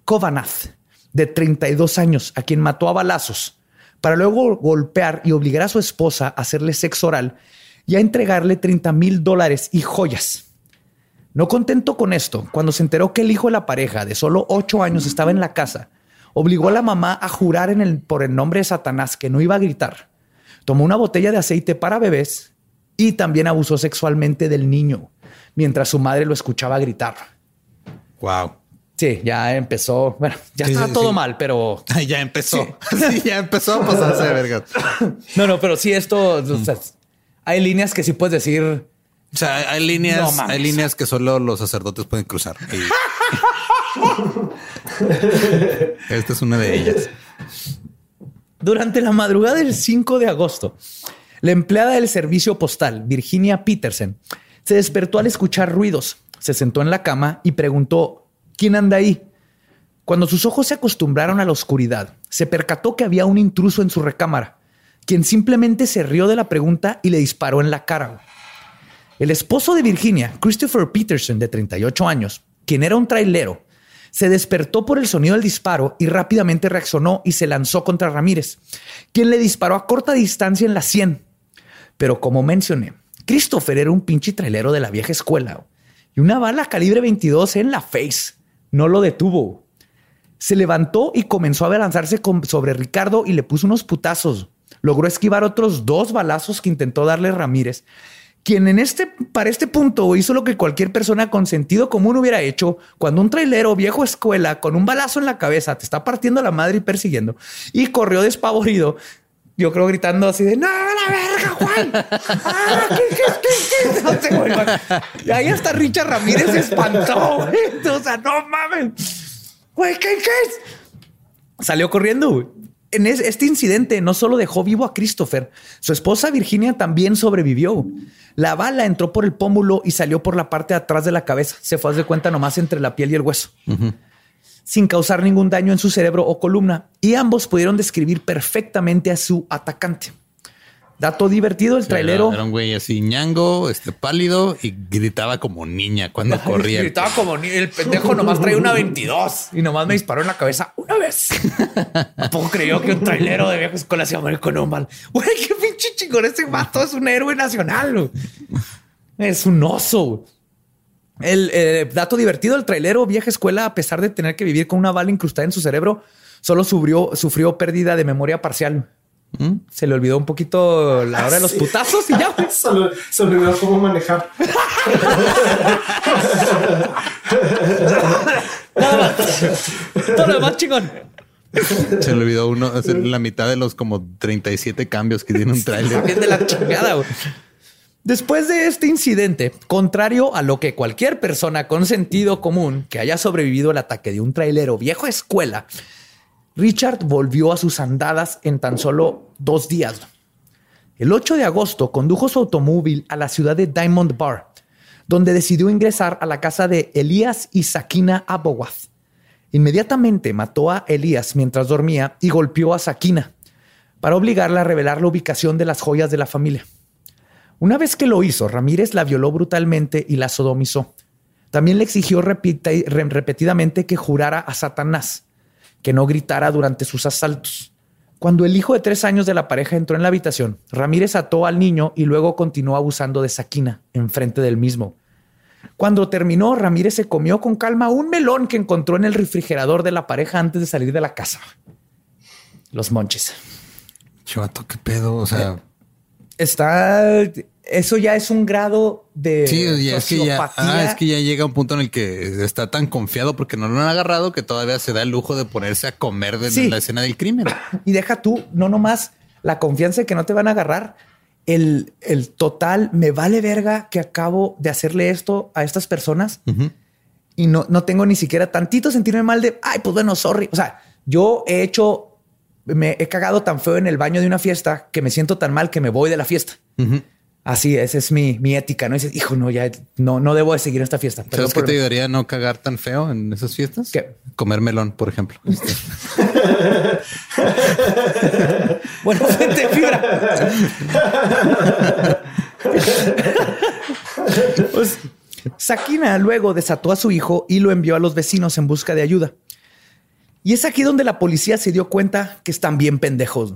Kovanath, de 32 años, a quien mató a balazos. para luego golpear y obligar a su esposa a hacerle sexo oral y a entregarle 30 mil dólares y joyas. No contento con esto, cuando se enteró que el hijo de la pareja de solo ocho años estaba en la casa, obligó a la mamá a jurar en el, por el nombre de Satanás que no iba a gritar. Tomó una botella de aceite para bebés y también abusó sexualmente del niño mientras su madre lo escuchaba gritar. Wow. Sí, ya empezó. Bueno, ya Sí, estaba sí, todo sí. mal, pero Ya empezó. Sí, ya empezó a pasarse de verga. no, no, pero sí, esto o sea, hay líneas que sí puedes decir. O sea, hay- líneas, No hay líneas que solo los sacerdotes pueden cruzar. Y- Esta es una de ellas. Durante la madrugada del 5 de agosto, la empleada del servicio postal, Virginia Peterson, se despertó al escuchar ruidos. Se sentó en la cama y preguntó, ¿quién anda ahí? Cuando sus ojos se acostumbraron a la oscuridad, se percató que había un intruso en su recámara, quien simplemente se rió de la pregunta y le disparó en la cara. El esposo de Virginia, Christopher Peterson, de 38 años, quien era un trailero, se despertó por el sonido del disparo y rápidamente reaccionó y se lanzó contra Ramírez, quien le disparó a corta distancia en la sien. Pero como mencioné, Christopher era un pinche trailero de la vieja escuela y una bala calibre 22 en la face no lo detuvo. Se levantó y comenzó a abalanzarse con- sobre Ricardo y le puso unos putazos. Logró esquivar otros dos balazos que intentó darle Ramírez, quien en este, para este punto hizo lo que cualquier persona con sentido común hubiera hecho cuando un trailero viejo escuela con un balazo en la cabeza te está partiendo la madre y persiguiendo y corrió despavorido. Yo creo gritando así de no, la verga, Juan. Ah, ¿qué, qué, qué? No. Y ahí hasta Richard Ramírez se espantó. O sea, no mames. Güey, ¿qué, qué es? Salió corriendo. güey. En es- este incidente no solo dejó vivo a Christopher, su esposa Virginia también sobrevivió. La bala entró por el pómulo y salió por la parte de atrás de la cabeza. Se fue a de cuenta nomás entre la piel y el hueso, sin causar ningún daño en su cerebro o columna. Y ambos pudieron describir perfectamente a su atacante. Dato divertido, el trailero Era, era un güey así ñango, este pálido y gritaba como niña cuando corría. Gritaba como ni el pendejo nomás traía una 22 y nomás me disparó en la cabeza una vez. Tampoco creyó que un trailero de vieja escuela se iba a morir con un mal. Güey, qué pinche chingón ese vato es un héroe nacional. Es un oso. El eh, dato divertido, el trailero vieja escuela, a pesar de tener que vivir con una bala incrustada en su cerebro, solo sufrió, sufrió pérdida de memoria parcial. Se le olvidó un poquito la hora de los Sí. putazos y ya. se olvidó cómo manejar. Todo lo demás chingón. Se le olvidó uno, hacer la mitad de los como 37 cambios que tiene un tráiler. También de la chingada. güey. Después de este incidente, contrario a lo que cualquier persona con sentido común que haya sobrevivido al ataque de un trailero viejo escuela, Richard volvió a sus andadas en tan solo dos días. El 8 de agosto condujo su automóvil a la ciudad de Diamond Bar, donde decidió ingresar a la casa de Elías y Sakina Abowath. Inmediatamente mató a Elías mientras dormía y golpeó a Sakina para obligarla a revelar la ubicación de las joyas de la familia. Una vez que lo hizo, Ramírez la violó brutalmente y la sodomizó. También le exigió repetidamente que jurara a Satanás, que no gritara durante sus asaltos. Cuando el hijo de tres años de la pareja entró en la habitación, Ramírez ató al niño y luego continuó abusando de Sakina enfrente del mismo. Cuando terminó, Ramírez se comió con calma un melón que encontró en el refrigerador de la pareja antes de salir de la casa. Los monches. Chavato, qué pedo. O sea, Está. Eso ya es un grado de. sí, ya es que ya, ah, es que ya llega un punto en el que está tan confiado porque no lo han agarrado que todavía se da el lujo de ponerse a comer de Sí. la escena del crimen. Y deja tú, no nomás la confianza de que no te van a agarrar. El, el total me vale verga que acabo de hacerle esto a estas personas y no, no tengo ni siquiera tantito sentirme mal de ay, pues bueno, sorry. O sea, yo he hecho, me he cagado tan feo en el baño de una fiesta que me siento tan mal que me voy de la fiesta. Así, esa es mi, mi ética. No dices, hijo, no, ya no, no debo de seguir esta fiesta. Perdón ¿Sabes qué te ayudaría a no cagar tan feo en esas fiestas? ¿Qué? Comer melón, por ejemplo. Bueno, fuente fibra. Pues, Sakina luego desató a su hijo y lo envió a los vecinos en busca de ayuda. Y es aquí donde la policía se dio cuenta que están bien pendejos.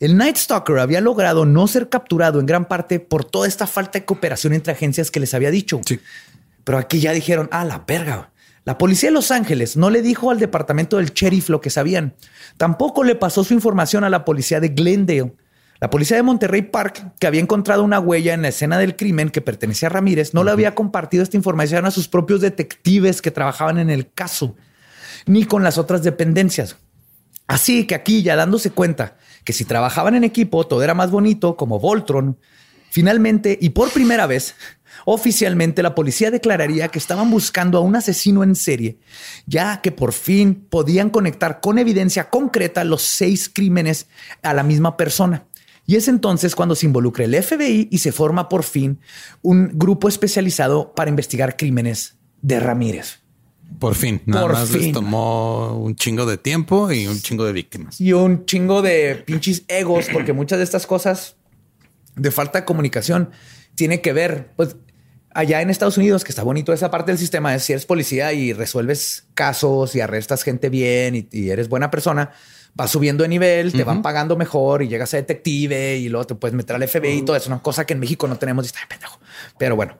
El Night Stalker había logrado no ser capturado en gran parte por toda esta falta de cooperación entre agencias que les había dicho. Sí. Pero aquí ya dijeron, ah, la verga. La policía de Los Ángeles no le dijo al departamento del sheriff lo que sabían. Tampoco le pasó su información a la policía de Glendale. La policía de Monterrey Park, que había encontrado una huella en la escena del crimen que pertenecía a Ramírez, no le había compartido esta información a sus propios detectives que trabajaban en el caso, ni con las otras dependencias. Así que aquí ya dándose cuenta que si trabajaban en equipo todo era más bonito, como Voltron, finalmente y por primera vez, oficialmente la policía declararía que estaban buscando a un asesino en serie, ya que por fin podían conectar con evidencia concreta los seis crímenes a la misma persona. Y es entonces cuando se involucra el FBI y se forma por fin un grupo especializado para investigar crímenes de Ramírez. Por fin, nada Por más les fin. tomó un chingo de tiempo y un chingo de víctimas. y un chingo de pinches egos, porque muchas de estas cosas de falta de comunicación tiene que ver, pues allá en Estados Unidos, que está bonito esa parte del sistema, es si eres policía y resuelves casos y arrestas gente bien y, y eres buena persona, vas subiendo de nivel, te van pagando mejor y llegas a detective y luego te puedes meter al FBI y todo eso, una cosa que en México no tenemos y está de pendejo. Pero bueno,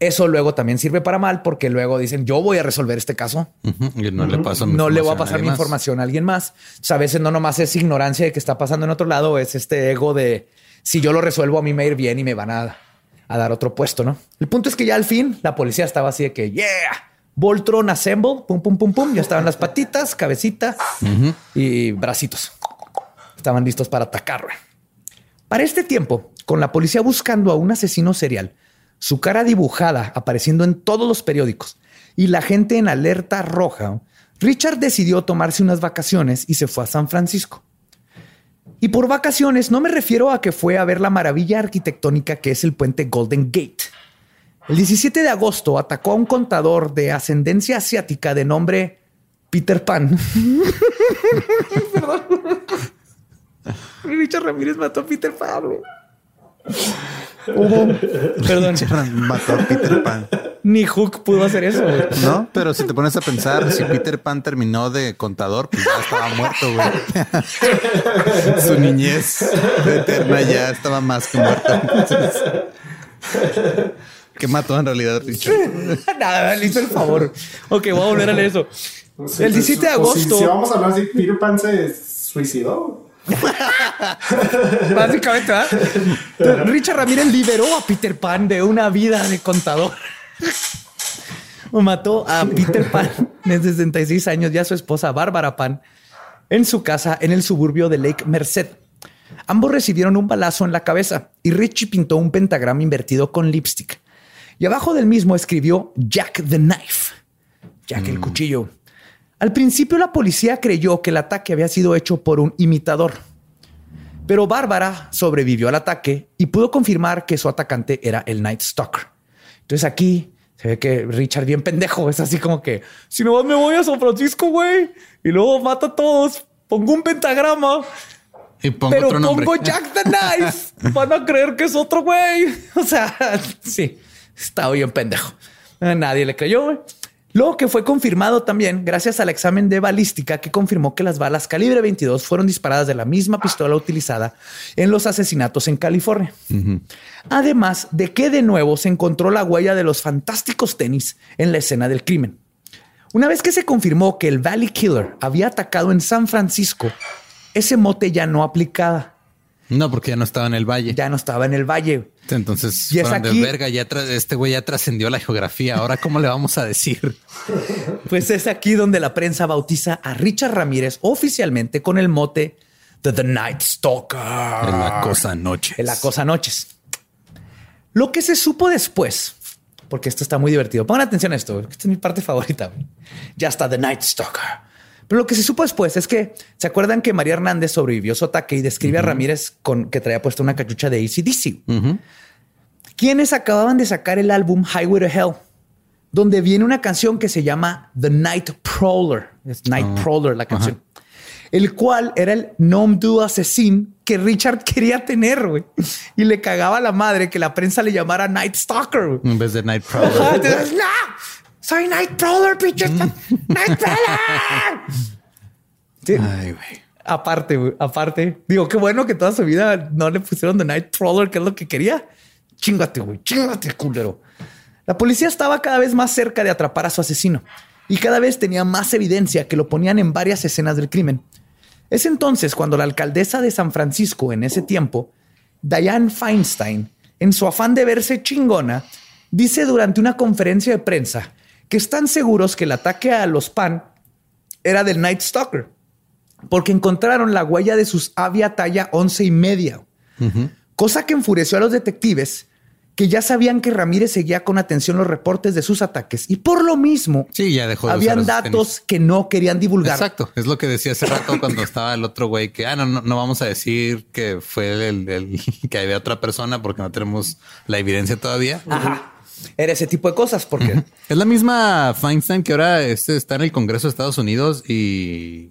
eso luego también sirve para mal porque luego dicen yo voy a resolver este caso Y no le paso mi no le voy a pasar mi información a alguien más. O sea, a veces no nomás es ignorancia de que está pasando en otro lado, es este ego de si yo lo resuelvo a mí me va a ir bien y me van a, a dar otro puesto, ¿no? El punto es que ya al fin la policía estaba así de que, yeah, Voltron Assemble, pum, pum, pum, pum, ya estaban las patitas, cabecita y bracitos. Estaban listos para atacar. Para este tiempo, con la policía buscando a un asesino serial, su cara dibujada apareciendo en todos los periódicos y la gente en alerta roja, Richard decidió tomarse unas vacaciones y se fue a San Francisco. Y por vacaciones no me refiero a que fue a ver la maravilla arquitectónica que es el puente Golden Gate. El 17 de agosto atacó a un contador de ascendencia asiática de nombre Peter Pan. Perdón. Richard Ramírez mató a Peter Pan. Perdón. Mató a Peter Pan. Ni Hook pudo hacer eso. güey. No, pero si te pones a pensar, si Peter Pan terminó de contador, pues ya estaba muerto, güey. Su niñez eterna ya estaba más que muerta. Entonces, ¿Qué mató en realidad Richard? Nada, le hizo el favor. Ok, voy a volver a leer eso. El 17 de pues, si- agosto. Si, vamos a hablar así, Peter Pan se suicidó. Básicamente, ¿verdad? Richard Ramírez liberó a Peter Pan de una vida de contador. O mató a Peter Pan de 66 años y a su esposa Bárbara Pan en su casa en el suburbio de Lake Merced. Ambos recibieron un balazo en la cabeza y Richie pintó un pentagrama invertido con lipstick. Y abajo del mismo escribió Jack the Knife, Jack el cuchillo. Al principio la policía creyó que el ataque había sido hecho por un imitador. Pero Bárbara sobrevivió al ataque y pudo confirmar que su atacante era el Night Stalker. Entonces aquí se ve que Richard bien pendejo es así como que si no me voy a San Francisco, güey, y luego mato a todos, pongo un pentagrama, Y pongo pero otro nombre. pongo Jack the Knife. Van a creer que es otro güey. O sea, sí, estaba bien pendejo. Nadie le creyó, güey. Lo que fue confirmado también gracias al examen de balística que confirmó que las balas calibre 22 fueron disparadas de la misma pistola utilizada en los asesinatos en California. Además de que de nuevo se encontró la huella de los fantásticos tenis en la escena del crimen. Una vez que se confirmó que el Valley Killer había atacado en San Francisco, ese mote ya no aplicaba, No, porque ya no estaba en el valle. ya no estaba en el valle. Entonces, Y es fueron de aquí- verga, ya este güey ya trascendió la geografía. Ahora, ¿cómo le vamos a decir? Pues es aquí donde la prensa bautiza a Richard Ramírez oficialmente con el mote de The Night Stalker. En la cosa noche. En la cosa noches. Lo que se supo después, porque esto está muy divertido. Pongan atención a esto. Esta es mi parte favorita. Ya está The Night Stalker. Pero lo que se supo después es que se acuerdan que María Hernández sobrevivió su ataque y describe a Ramírez con que traía puesta una cachucha de ACDC. Quienes acababan de sacar el álbum Highway to Hell, donde viene una canción que se llama The Night Prowler. Es Night Prowler la canción. El cual era el nom du assassin que Richard quería tener, güey. Y le cagaba a la madre que la prensa le llamara Night Stalker. güey. En vez de Night Prowler. entonces, ¡No! ¡Soy Night Prowler, pinche! ¡Night Prowler! Sí. Ay, güey. aparte, güey, aparte. Digo, qué bueno que toda su vida no le pusieron The Nightcrawler, que es lo que quería. Chingate, güey, chingate, culero. La policía estaba cada vez más cerca de atrapar a su asesino y cada vez tenía más evidencia que lo ponían en varias escenas del crimen. Es entonces cuando la alcaldesa de San Francisco en ese tiempo, Diane Feinstein, en su afán de verse chingona, dice durante una conferencia de prensa que están seguros que el ataque a los PAN era del Night Stalker, porque encontraron la huella de sus avia talla once y media, cosa que enfureció a los detectives que ya sabían que Ramírez seguía con atención los reportes de sus ataques y por lo mismo Sí, ya dejó de habían datos que no querían divulgar. Exacto, es lo que decía hace rato cuando estaba el otro güey que, ah, no, no, no vamos a decir que fue el, el- que había otra persona porque no tenemos la evidencia todavía. Ajá. Era ese tipo de cosas porque Es la misma Feinstein que ahora este está en el Congreso de Estados Unidos y,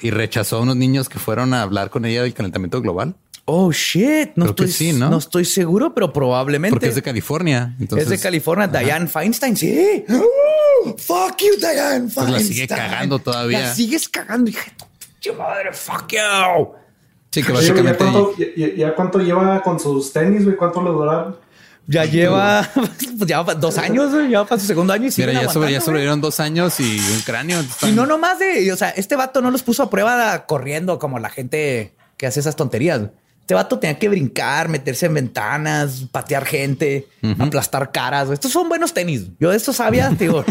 y rechazó a unos niños que fueron a hablar con ella del calentamiento global Oh shit, no Creo estoy, sí, ¿no? estoy seguro, pero probablemente porque es de California. Entonces, es de California. Diane Feinstein, sí. Oh, fuck you, Diane Feinstein. Pues la sigue cagando todavía. La sigues cagando, hija de madre. Fuck you. Sí, que Oye, ¿ya, básicamente cuánto, ya- ya- ya cuánto lleva con sus tenis, güey? ¿Cuánto le duraron? Ya lleva, pues ya dos años, ya para su segundo año y mira, ya, sobre, ya sobrevivieron dos años y un cráneo. Y no nomás de, o sea, este vato no los puso a prueba corriendo como la gente que hace esas tonterías. Este vato tenía que brincar, meterse en ventanas, patear gente, aplastar caras. Estos son buenos tenis. Yo de estos sabía, digo.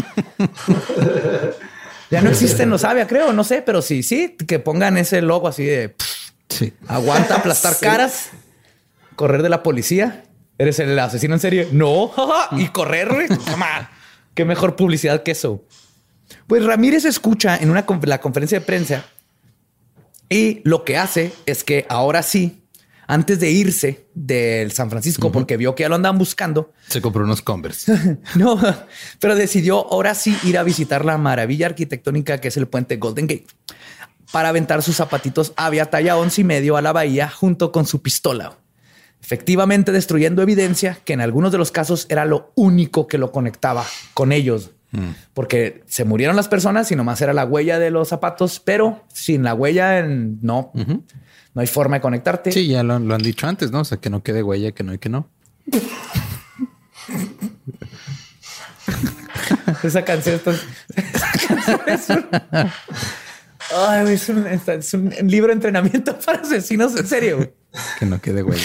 ya no existen los sabia, creo, no sé, pero sí, sí, que pongan ese logo así de pff, Sí. aguanta aplastar Sí. caras, correr de la policía. ¿Eres el asesino en serie? No. y correr, güey. Qué mejor publicidad que eso. Pues Ramírez escucha en una la conferencia de prensa y lo que hace es que ahora sí, antes de irse del San Francisco, porque vio que ya lo andaban buscando, Se compró unos Converse. no, pero decidió ahora sí ir a visitar la maravilla arquitectónica que es el puente Golden Gate para aventar sus zapatitos avia talla once y medio a la bahía junto con su pistola. Efectivamente destruyendo evidencia que en algunos de los casos era lo único que lo conectaba con ellos. Porque se murieron las personas y nomás era la huella de los zapatos, pero sin la huella en- no, no hay forma de conectarte. Sí, ya lo, lo han dicho antes, ¿no? O sea, que no quede huella, que no y que no. Esa canción está- esa canción es un, Ay, güey, es un, es un libro de entrenamiento para asesinos en serio. Que no quede huella.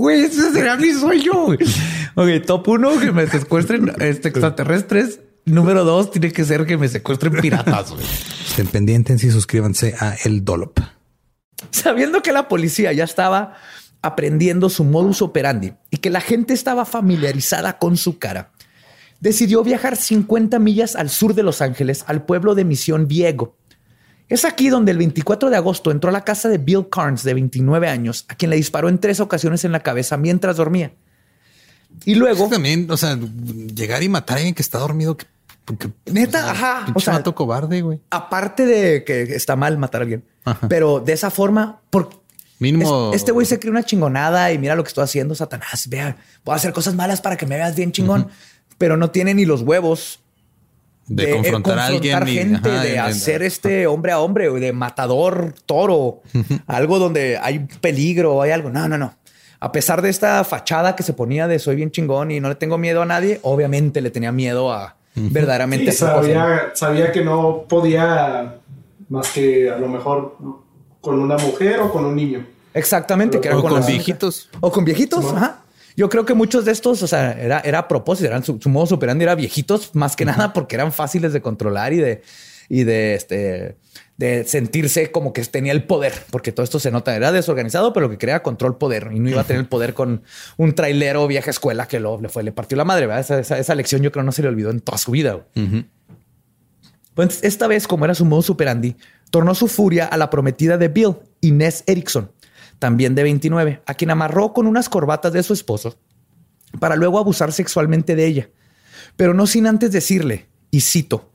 Güey, ese será mi sueño. Ok, top uno, que me secuestren este, extraterrestres. Número dos, tiene que ser que me secuestren piratas. güey. Estén pendientes y suscríbanse a El Dolop. Sabiendo que la policía ya estaba aprendiendo su modus operandi y que la gente estaba familiarizada con su cara, decidió viajar 50 millas al sur de Los Ángeles, al pueblo de Misión Viego. Es aquí donde el 24 de agosto entró a la casa de Bill Carnes, de 29 años, a quien le disparó en tres ocasiones en la cabeza mientras dormía. Y luego, también, o sea, llegar y matar a alguien que está dormido. que- que- Neta, o sea, ajá, pinche o sea- vato cobarde, güey. aparte de que está mal matar a alguien, Ajá. pero de esa forma, por Mínimo. Es- este güey se cree una chingonada y mira lo que estoy haciendo, Satanás. Vea, voy a hacer cosas malas para que me veas bien chingón, pero no tiene ni los huevos de, eh, confrontar a alguien y gente, ajá, de y- hacer este hombre a hombre, o de matador toro, algo donde hay peligro, hay algo. No, no, no. A pesar de esta fachada que se ponía de soy bien chingón y no le tengo miedo a nadie, obviamente le tenía miedo a verdaderamente Sí, sabía, sabía que no podía más que a lo mejor con una mujer o con un niño. Exactamente, que era O con, con las- viejitos. O con viejitos, ajá. Yo creo que muchos de estos, o sea, era, era a propósito, eran su, su modo superandi era viejitos, más que nada porque eran fáciles de controlar y de, y de este, de sentirse como que tenía el poder, porque todo esto se nota, era desorganizado, pero lo que quería control poder y no iba a tener el poder con un trailero vieja escuela que lo, le fue, le partió la madre. ¿verdad? Esa, esa- esa lección yo creo no se le olvidó en toda su vida. Pues esta vez, como era su modo superandi, tornó su furia a la prometida de Bill, Inés Erickson, también de 29, a quien amarró con unas corbatas de su esposo para luego abusar sexualmente de ella. Pero no sin antes decirle, y cito,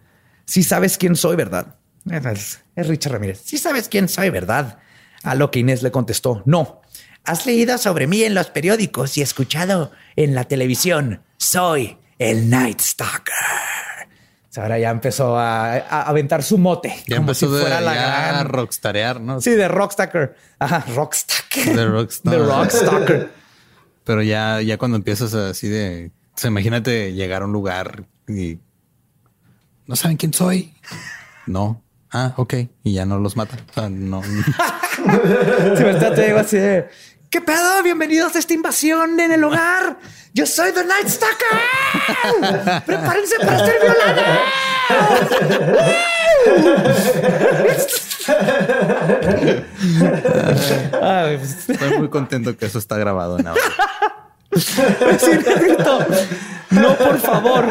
si sabes quién soy, ¿verdad? Es, Richard Ramírez. Si sabes quién soy, ¿verdad? A lo que Inés le contestó, no. Has leído sobre mí en los periódicos y escuchado en la televisión. Soy el Night Stalker. Ahora ya empezó a, a aventar su mote. Ya como empezó si fuera de la gran... rockstarear, ¿no? Sí, de Rockstalker. Ajá, Rockstalker. De rockstar. De Rockstalker. Pero ya, ya cuando empiezas así de, o sea, imagínate llegar a un lugar y no saben quién soy. No. Ah, ok. Y ya no los matan. O sea, no. Sí, ¿verdad? Te digo así de, ¿Qué pedo? Bienvenidos a esta invasión en el hogar. Yo soy The Night Stalker. Prepárense para ser violados. Ay, pues, Estoy muy contento que eso está grabado en audio. No, por favor.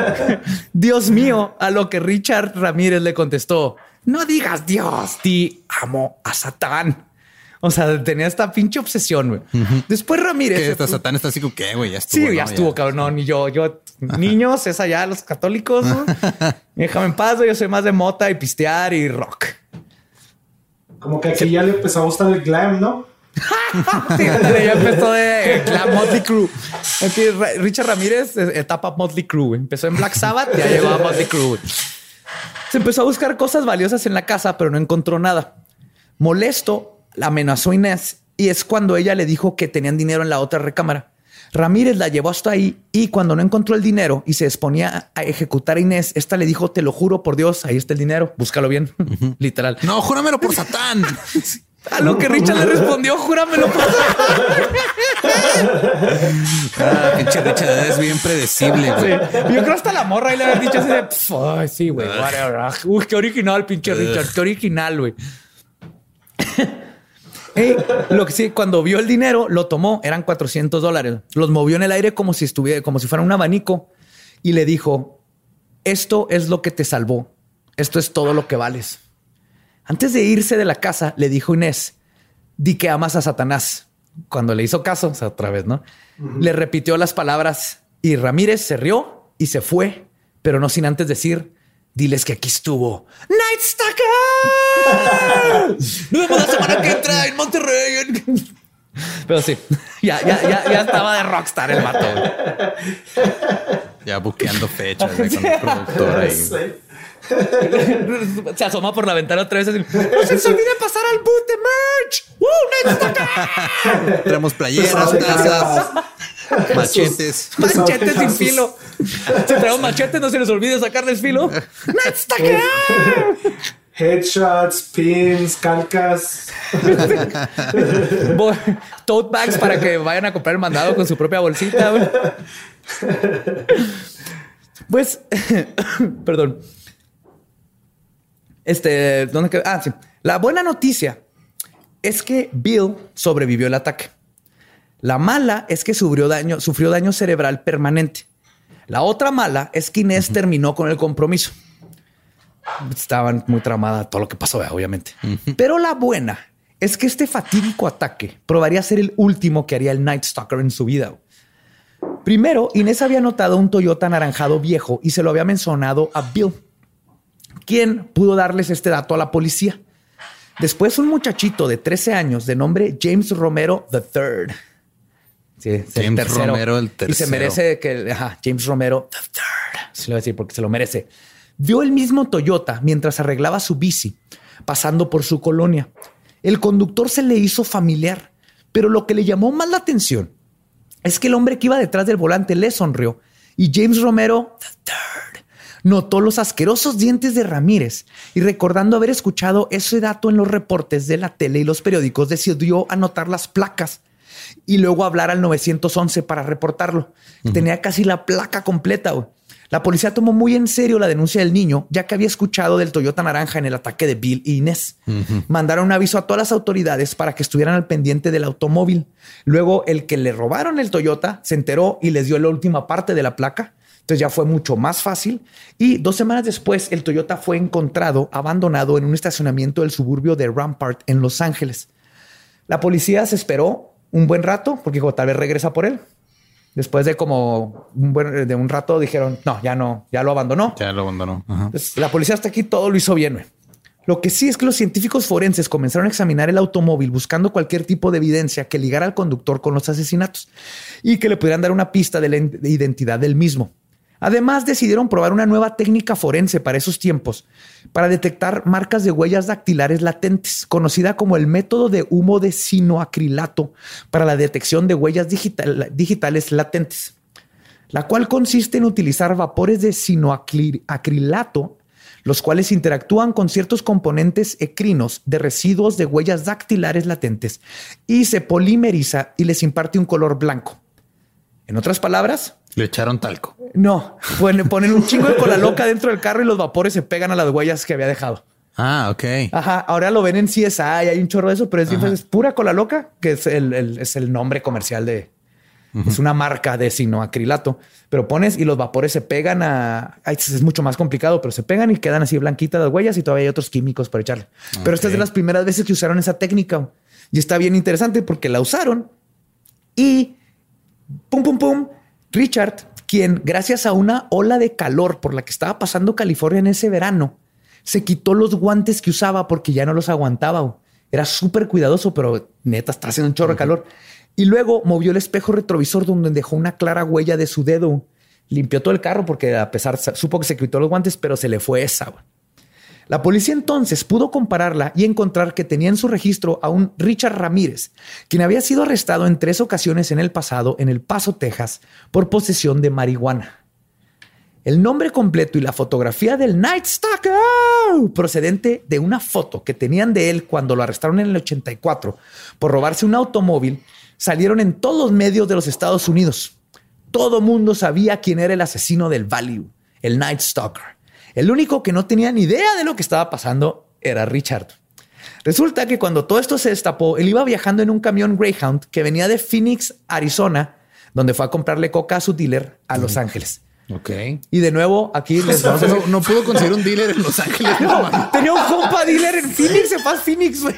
Dios mío, a lo que Richard Ramírez le contestó. No digas Dios, di amo a Satán. O sea, tenía esta pinche obsesión. güey. Después Ramírez. Esta fue- Satán está así como que, güey, ya estuvo. Sí, ¿no? ya estuvo, cabrón. No, ni yo, yo, niños, es allá los católicos. ¿no? Déjame en paz, güey, yo soy más de mota y pistear y rock. Como que aquí ya le empezó a gustar el glam, ¿no? Sí, ándale, ya empezó de la Motley Crue. Aquí, Richard Ramírez, eh, etapa Motley Crue. güey. Empezó en Black Sabbath, ya llegó a Motley Crue. güey. Se empezó a buscar cosas valiosas en la casa, pero no encontró nada. Molesto, la amenazó a Inés y es cuando ella le dijo que tenían dinero en la otra recámara. Ramírez la llevó hasta ahí y cuando no encontró el dinero y se disponía a ejecutar a Inés, esta le dijo, te lo juro por Dios, ahí está el dinero, búscalo bien, literal. No, júramelo por Satán. A lo que Richard le respondió, júramelo por Ah, pinche Richard, es bien predecible. Sí. Yo creo hasta la morra y le había dicho así de, "Pf, ay, sí, güey, whatever. Ah, Uy, qué original, pinche Richard, qué original, güey. Lo que sí, cuando vio el dinero, lo tomó, eran 400 dólares. Los movió en el aire como si estuviera, como si fuera un abanico y le dijo, esto es lo que te salvó. Esto es todo lo que vales. Antes de irse de la casa, le dijo Inés, di que amas a Satanás. Cuando le hizo caso, o sea, otra vez, ¿no? Le repitió las palabras y Ramírez se rió y se fue, pero no sin antes decir, diles que aquí estuvo. Night Stalker. Nos vemos la semana que entra en Monterrey. Pero sí, ya, ya, ya, ya estaba de rockstar el vato. Ya buqueando fechas con el productor ahí. Se asoma por la ventana otra vez. Así, no se les olvide pasar al boot de merch. ¡Uh, Night Stalker! Traemos playeras, tazas, machetes. Machetes sin filo. Si traemos machetes, no se les olvide sacarles filo. Night Stalker. Headshots, pins, calcas. Tote bags para que vayan a comprar el mandado con su propia bolsita. Pues, perdón. Este, ¿dónde quedó? Ah, sí. La buena noticia es que Bill sobrevivió el ataque. La mala es que sufrió daño, sufrió daño cerebral permanente. La otra mala es que Inés terminó con el compromiso. Estaban muy tramada todo lo que pasó, obviamente. Pero la buena es que este fatídico ataque probaría ser el último que haría el Night Stalker en su vida. Primero, Inés había notado un Toyota anaranjado viejo y se lo había mencionado a Bill, quien pudo darles este dato a la policía. Después, un muchachito de 13 años de nombre James Romero III. Sí, el James tercero. Romero el Y se tercero. merece que ajá, James Romero III. Se lo voy a decir porque se lo merece. Vio el mismo Toyota mientras arreglaba su bici, pasando por su colonia. El conductor se le hizo familiar, pero lo que le llamó más la atención es que el hombre que iba detrás del volante le sonrió y James Romero III notó los asquerosos dientes de Ramírez y recordando haber escuchado ese dato en los reportes de la tele y los periódicos decidió anotar las placas y luego hablar al 911 para reportarlo. Tenía casi la placa completa. La policía tomó muy en serio la denuncia del niño, ya que había escuchado del Toyota naranja en el ataque de Bill y Inés. Mandaron un aviso a todas las autoridades para que estuvieran al pendiente del automóvil. Luego, el que le robaron el Toyota se enteró y les dio la última parte de la placa. Entonces ya fue mucho más fácil. Y dos semanas después, el Toyota fue encontrado abandonado en un estacionamiento del suburbio de Rampart en Los Ángeles. La policía se esperó un buen rato porque dijo, tal vez regresa por él. Después de como un buen, de un rato dijeron, no, ya no, ya lo abandonó. Ya lo abandonó. Ajá. Entonces, la policía hasta aquí todo lo hizo bien. Lo que sí es que los científicos forenses comenzaron a examinar el automóvil buscando cualquier tipo de evidencia que ligara al conductor con los asesinatos y que le pudieran dar una pista de la identidad del mismo. Además, decidieron probar una nueva técnica forense para esos tiempos, para detectar marcas de huellas dactilares latentes, conocida como el método de humo de sinoacrilato para la detección de huellas digital- digitales latentes la cual consiste en utilizar vapores de sinoacrilato, los cuales interactúan con ciertos componentes ecrinos de residuos de huellas dactilares latentes y se polimeriza y les imparte un color blanco. En otras palabras, Le echaron talco. no, ponen, ponen un chingo de cola loca dentro del carro y los vapores se pegan a las huellas que había dejado. Ah, ok. Ajá, ahora lo ven en CSI, hay un chorro de eso, pero es, es pura cola loca, que es el, el- es el nombre comercial de... Es una marca de sinoacrilato, pero pones y los vapores se pegan a... ay, es mucho más complicado, pero se pegan y quedan así blanquitas las huellas y todavía hay otros químicos para echarle. Pero esta es de las primeras veces que usaron esa técnica y está bien interesante porque la usaron y pum, pum, pum, Richard, quien gracias a una ola de calor por la que estaba pasando California en ese verano, se quitó los guantes que usaba porque ya no los aguantaba. Era súper cuidadoso, pero neta está haciendo un chorro de calor. Y luego movió el espejo retrovisor donde dejó una clara huella de su dedo. Limpió todo el carro porque a pesar, supo que se quitó los guantes, pero se le fue esa. La policía entonces pudo compararla y encontrar que tenía en su registro a un Richard Ramírez, quien había sido arrestado en tres ocasiones en el pasado en El Paso, Texas, por posesión de marihuana. El nombre completo y la fotografía del Night Stalker, procedente de una foto que tenían de él cuando lo arrestaron en el 84 por robarse un automóvil, salieron en todos los medios de los Estados Unidos. Todo mundo sabía quién era el asesino del Value, el Night Stalker. El único que no tenía ni idea de lo que estaba pasando era Richard. Resulta que cuando todo esto se destapó, él iba viajando en un camión Greyhound que venía de Phoenix, Arizona, donde fue a comprarle coca a su dealer a Los Ángeles. Ok. Y de nuevo, aquí les vamos a No, no pudo conseguir un dealer en Los Ángeles. No, tenía un compa dealer en Phoenix, se fue a Phoenix, güey.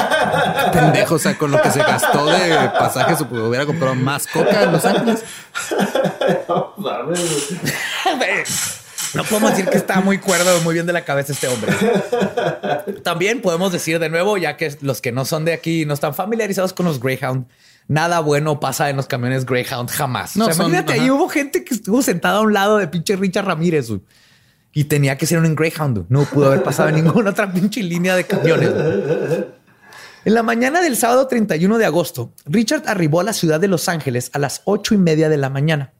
Pendejo, o sea, con lo que se gastó de pasajes, hubiera comprado más coca en Los Ángeles. No podemos decir que está muy cuerdo, muy bien de la cabeza este hombre. También podemos decir de nuevo, ya que los que no son de aquí no están familiarizados con los Greyhound, nada bueno pasa en los camiones Greyhound jamás. No, o sea, son- imagínate, ahí ajá. hubo gente que estuvo sentada a un lado de pinche Richard Ramírez güey, y tenía que ser un Greyhound. No pudo haber pasado en ninguna otra pinche línea de camiones. güey. En la mañana del sábado 31 de agosto, Richard arribó a la ciudad de Los Ángeles a las ocho y media de la mañana,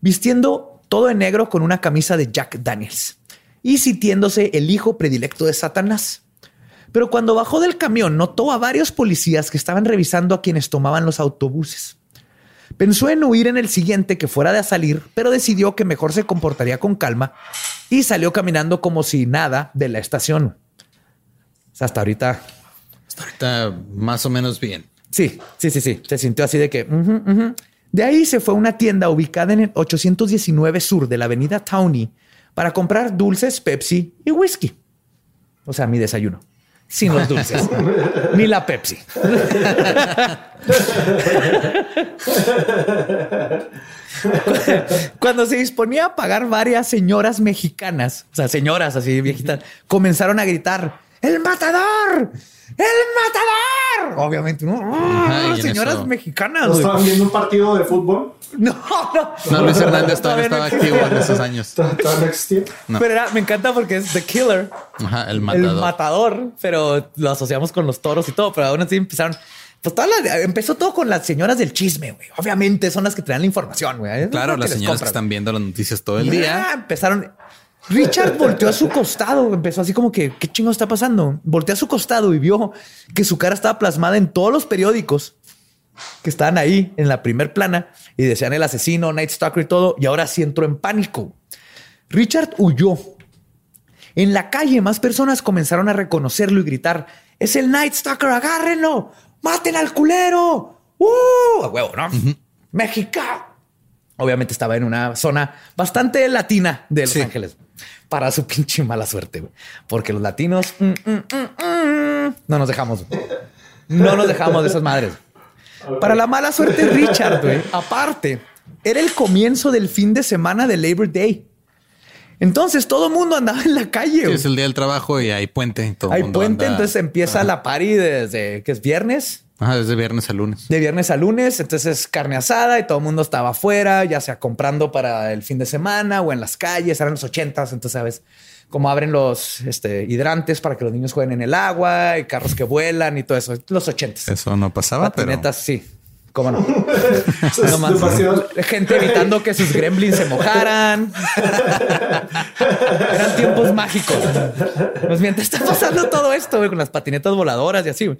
vistiendo todo de negro con una camisa de Jack Daniels y sintiéndose el hijo predilecto de Satanás. Pero cuando bajó del camión, notó a varios policías que estaban revisando a quienes tomaban los autobuses. Pensó en huir en el siguiente que fuera de salir, pero decidió que mejor se comportaría con calma y salió caminando como si nada de la estación. Hasta ahorita Hasta ahorita más o menos bien. Sí, sí, sí, sí. Se sintió así de que. De ahí se fue a una tienda ubicada en el 819 sur de la avenida Townie para comprar dulces, Pepsi y whisky. O sea, mi desayuno. Sin los dulces. Ni la Pepsi. Cuando se disponía a pagar varias señoras mexicanas, o sea, señoras así viejitas, comenzaron a gritar: ¡El matador! ¡El matador! Obviamente, ¿no? Ajá, en señoras eso- mexicanas. ¿No güey. estaban viendo un partido de fútbol? No, no. No, Luis Hernández todavía no estaba activo en esos años. ¿Todavía no existía? Pero era- me encanta porque es The Killer, Ajá, el el matador. pero lo asociamos con los toros y todo. Pero aún así empezaron. Pues toda la- empezó todo con las señoras del chisme, güey. Obviamente son las que traen la información, güey. Claro, las señoras que están viendo las noticias todo el Ya, día. empezaron. Richard volteó a su costado, empezó así como que, ¿qué chingo está pasando? Volteó a su costado y vio que su cara estaba plasmada en todos los periódicos que estaban ahí en la primer plana y decían el asesino, Night Stalker y todo, y ahora sí entró en pánico. Richard huyó. En la calle más personas comenzaron a reconocerlo y gritar, es el Night Stalker, agárrenlo, maten al culero. ¡Uh! A huevo, ¿no? México. Obviamente estaba en una zona bastante latina de Los Sí. Ángeles. Para su pinche mala suerte, güey. Porque los latinos mm, mm, mm, mm, no nos dejamos. güey. No nos dejamos de esas madres. Para la mala suerte, Richard, güey, aparte, era el comienzo del fin de semana de Labor Day. Entonces todo el mundo andaba en la calle. Sí, es el día del trabajo y hay puente. y todo el Hay mundo puente, anda- entonces empieza la party desde que es viernes, Ajá, desde viernes a lunes. de viernes a lunes, entonces carne asada y todo el mundo estaba afuera, ya sea comprando para el fin de semana o en las calles, eran los ochentas, entonces sabes cómo abren los este, hidrantes para que los niños jueguen en el agua y carros que vuelan y todo eso, los ochentas. Eso no pasaba, pero Patinetas, sí. ¿Cómo no? Es Nomás demasiado- gente evitando que sus gremlins se mojaran. Eran tiempos mágicos. Pues mientras está pasando todo esto, güey, con las patinetas voladoras y así, güey.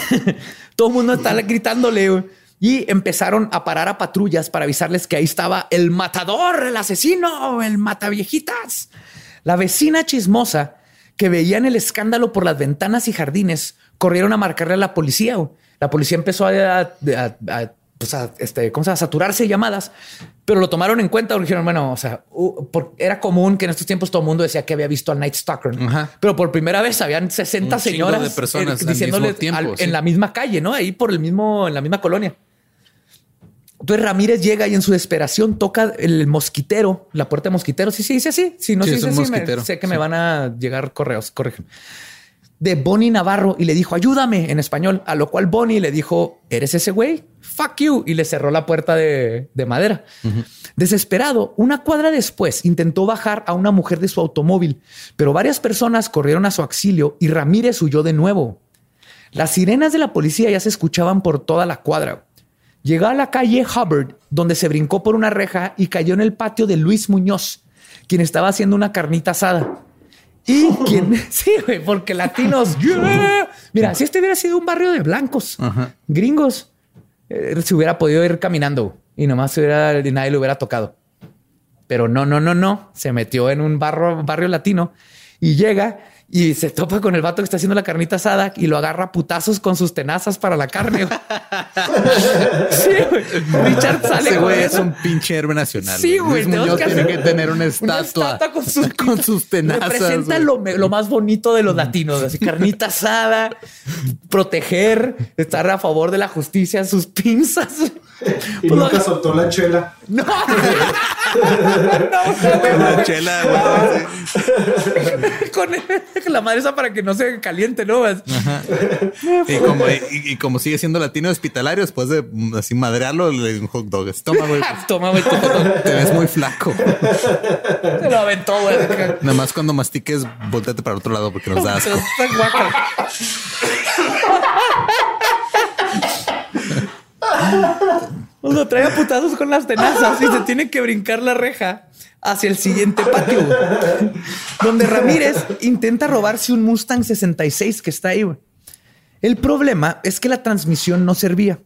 todo el mundo está gritándole. Y empezaron a parar a patrullas para avisarles que ahí estaba el matador, el asesino, el mataviejitas. La vecina chismosa que veían el escándalo por las ventanas y jardines corrieron a marcarle a la policía. La policía empezó a, pues a, este, ¿cómo se llama? saturarse de llamadas, pero lo tomaron en cuenta. porque Dijeron, bueno, o sea, uh, por- era común que en estos tiempos todo el mundo decía que había visto al Night Stalker, pero por primera vez habían 60 Un señoras de personas eh, al diciéndole tiempo, al- sí. en la misma calle, no? Ahí por el mismo, en la misma colonia. Entonces Ramírez llega y en su desesperación toca el mosquitero, la puerta de mosquitero. Sí, sí, dice así. Si no Sí, se es dice un así, me- sé que me van a llegar correos, corrígeme. De Bonnie Navarro y le dijo, ayúdame en español. A lo cual Bonnie le dijo, ¿eres ese güey? Fuck you. Y le cerró la puerta de, de madera. Desesperado, una cuadra después intentó bajar a una mujer de su automóvil, pero varias personas corrieron a su auxilio y Ramírez huyó de nuevo. Las sirenas de la policía ya se escuchaban por toda la cuadra. Llegó a la calle Hubbard, donde se brincó por una reja y cayó en el patio de Luis Muñoz, quien estaba haciendo una carnita asada. Y quien, sí, güey, porque latinos, yeah. mira, si este hubiera sido un barrio de blancos, Ajá. gringos, eh, se hubiera podido ir caminando y nomás hubiera, y nadie le hubiera tocado. Pero no, no, no, no. Se metió en un barrio, barrio latino y llega y se topa con el vato que está haciendo la carnita asada y lo agarra a putazos con sus tenazas para la carne. güey. sí, güey. Richard sale Ese güey es un pinche héroe nacional. Sí, güey. Luis tenemos Muñoz que tiene hacer que tener una una estatua, con sus, con sus tenazas. Representa lo, me- lo más bonito de los latinos, así carnita asada, proteger, estar a favor de la justicia, sus pinzas. Y Pues nunca lo- soltó la chela. No, no, güey, La güey. chela, güey. con con la madre esa para que no se caliente, ¿no? Y como, y, y como sigue siendo latino hospitalario, después de mm, así madrearlo, le dio un hot dog. Toma, güey. pues, Toma, güey. Te ves muy flaco. Se lo aventó, güey. Nada más cuando mastiques, volteate para otro lado porque nos da asco. Pues lo trae a putazos con las tenazas y se tiene que brincar la reja hacia el siguiente patio, donde Ramírez intenta robarse un Mustang 66 que está ahí. El problema es que la transmisión no servía.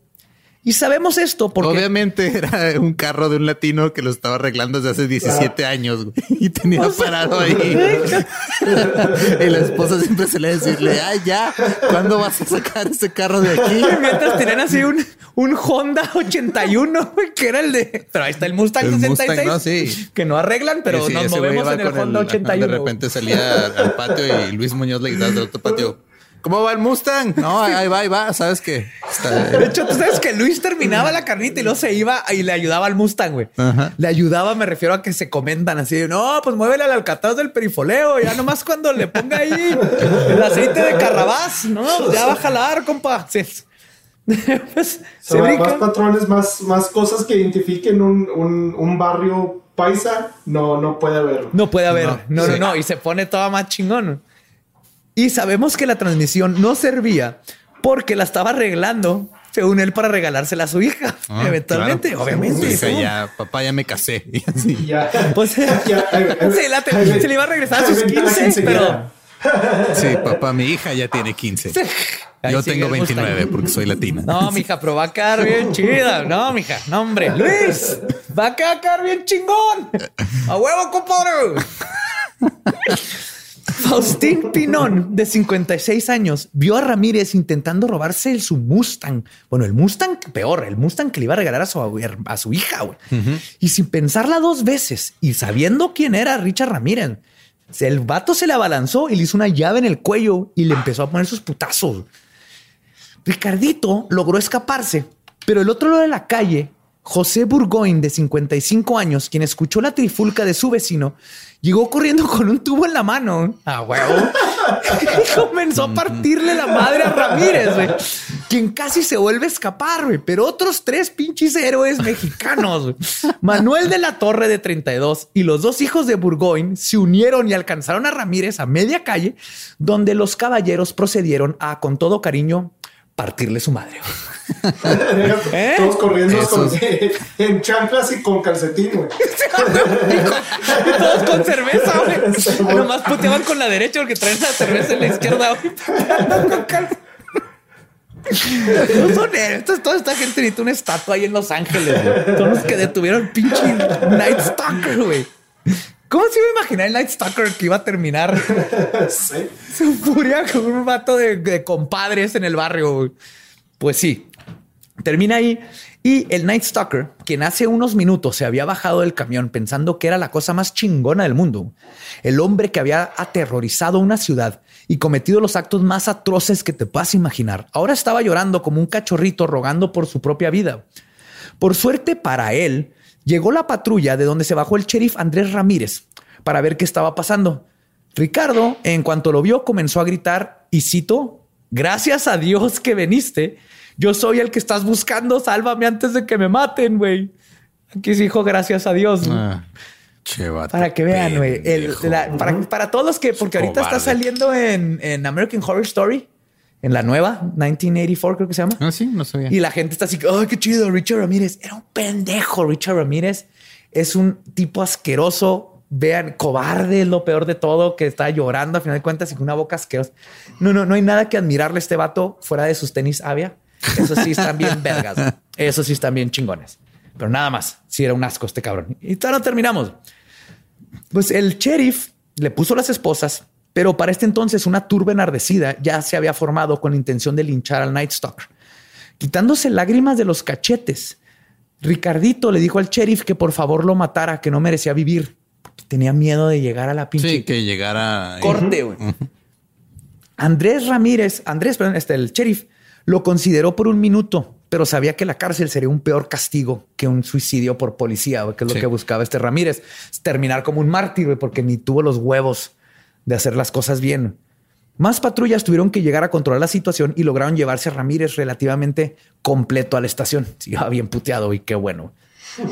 Y sabemos esto porque Obviamente era un carro de un latino que lo estaba arreglando desde hace 17 años güey, y tenía parado ahí. y la esposa siempre se le decirle, ay, ya, ¿cuándo vas a sacar ese carro de aquí? mientras tenían así un, un Honda 81, güey, que era el de. Pero ahí está el Mustang El 66. Mustang, ¿no? Sí. Que no arreglan, pero Sí, nos movemos en el Honda ajá, 81. De repente salía al patio y Luis Muñoz le gritaba del otro patio. ¿Cómo va el Mustang? No, ahí va, ahí va. ¿Sabes? Está- De hecho, tú sabes que Luis terminaba la carnita y luego se iba y le ayudaba al Mustang, güey. Ajá. Le ayudaba, me refiero a que se comentan así. No, pues muévele al alcatraz del perifoleo. Ya nomás cuando le ponga ahí el aceite de carrabás, no, ya va a jalar, compa. Sí. Pues, O se sea, más patrones, más, más cosas que identifiquen un, un, un barrio paisa, no, no puede haber. No puede haber. No, no, no, sí. Y se pone toda más chingón. Y sabemos que la transmisión no servía porque la estaba arreglando, según él, para regalársela a su hija. Ah, Eventualmente, claro. obviamente. Dice, ¿no? ya, papá, ya me casé. Y así. Y ya. Pues Ya, se, la te- ahí ven- se le iba a regresar a sus ven la 15, quinceañera. pero Sí, papá, mi hija ya tiene 15. Ahí Yo tengo el Mustang. 29 porque soy latina. No, mija, pero va a quedar bien chida. No, mija, no, hombre. Luis, va a quedar bien chingón. A huevo, compadre. Faustín Pinón, de 56 años, vio a Ramírez intentando robarse el, su Mustang. Bueno, el Mustang peor, el Mustang que le iba a regalar a su, a su hija. güey. Y sin pensarla dos veces y sabiendo quién era Richard Ramírez, el vato se le abalanzó y le hizo una llave en el cuello y le empezó a poner sus putazos. Ricardito logró escaparse, pero el otro lado de la calle, José Burgoyne, de 55 años, quien escuchó la trifulca de su vecino, llegó corriendo con un tubo en la mano. A huevo. y comenzó a partirle la madre a Ramírez, güey, quien casi se vuelve a escapar, güey. Pero otros tres pinches héroes mexicanos, güey, Manuel de la Torre, de 32, y los dos hijos de Burgoyne se unieron y alcanzaron a Ramírez a media calle, donde los caballeros procedieron a, con todo cariño, partirle su madre. ¿Eh? Todos corriendo con- en chanclas y con calcetín, güey. Y todos con cerveza, güey. Nomás puteaban con la derecha porque traen la cerveza en la izquierda, güey. No son. Entonces, toda esta gente necesita una estatua ahí en Los Ángeles, güey. Son los que detuvieron pinche Night Stalker, güey. ¿Cómo se iba a imaginar el Night Stalker que iba a terminar Sí. su furia con un vato de, de compadres en el barrio? güey? Pues sí, termina ahí. Y el Night Stalker, quien hace unos minutos se había bajado del camión pensando que era la cosa más chingona del mundo, el hombre que había aterrorizado una ciudad y cometido los actos más atroces que te puedas imaginar, ahora estaba llorando como un cachorrito rogando por su propia vida. Por suerte para él, llegó la patrulla de donde se bajó el sheriff Andrés Ramírez para ver qué estaba pasando. Ricardo, en cuanto lo vio, comenzó a gritar y cito, gracias a Dios que viniste. Yo soy el que estás buscando. Sálvame antes de que me maten, güey. Aquí se dijo gracias a Dios. Ah, Para que vean, güey. Para, para todos los que, porque ahorita está saliendo en, en American Horror Story, en la nueva, 1984 creo que se llama. Ah, sí, no sabía. Y la gente está así, ay, qué chido, Richard Ramírez. Era un pendejo, Richard Ramírez. Es un tipo asqueroso. Vean, cobarde es lo peor de todo, que está llorando a final de cuentas y con una boca asquerosa. No, no, no hay nada que admirarle a este vato fuera de sus tenis avia. Eso sí están bien vergas. güey. Eso sí están bien chingones. Pero nada más, sí era un asco este cabrón. Y todavía no terminamos. Pues el sheriff le puso las esposas, pero para este entonces una turba enardecida ya se había formado con intención de linchar al Night Stalker. Quitándose lágrimas de los cachetes, Ricardito le dijo al sheriff que por favor lo matara, que no merecía vivir. porque Tenía miedo de llegar a la pinche Sí, que llegara. corte. güey. Andrés Ramírez, Andrés, perdón, este, el sheriff, lo consideró por un minuto, pero sabía que la cárcel sería un peor castigo que un suicidio por policía, que es lo Sí. que buscaba este Ramírez. Terminar como un mártir, porque ni tuvo los huevos de hacer las cosas bien. Más patrullas tuvieron que llegar a controlar la situación y lograron llevarse a Ramírez relativamente completo a la estación. Sí, iba bien puteado y qué bueno.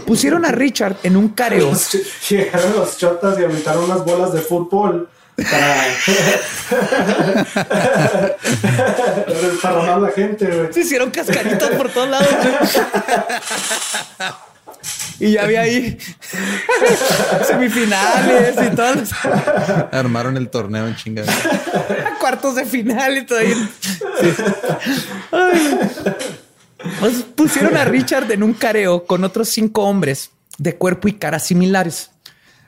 Pusieron a Richard en un careo. Llegaron los chotas y aventaron unas bolas de fútbol para desparramar a la gente, güey. Se hicieron cascaritas por todos lados. güey. y ya había ahí semifinales y todos los Armaron el torneo en chingada. cuartos de final y todo ahí. Sí. Ay. Pues pusieron a Richard en un careo con otros cinco hombres de cuerpo y cara similares.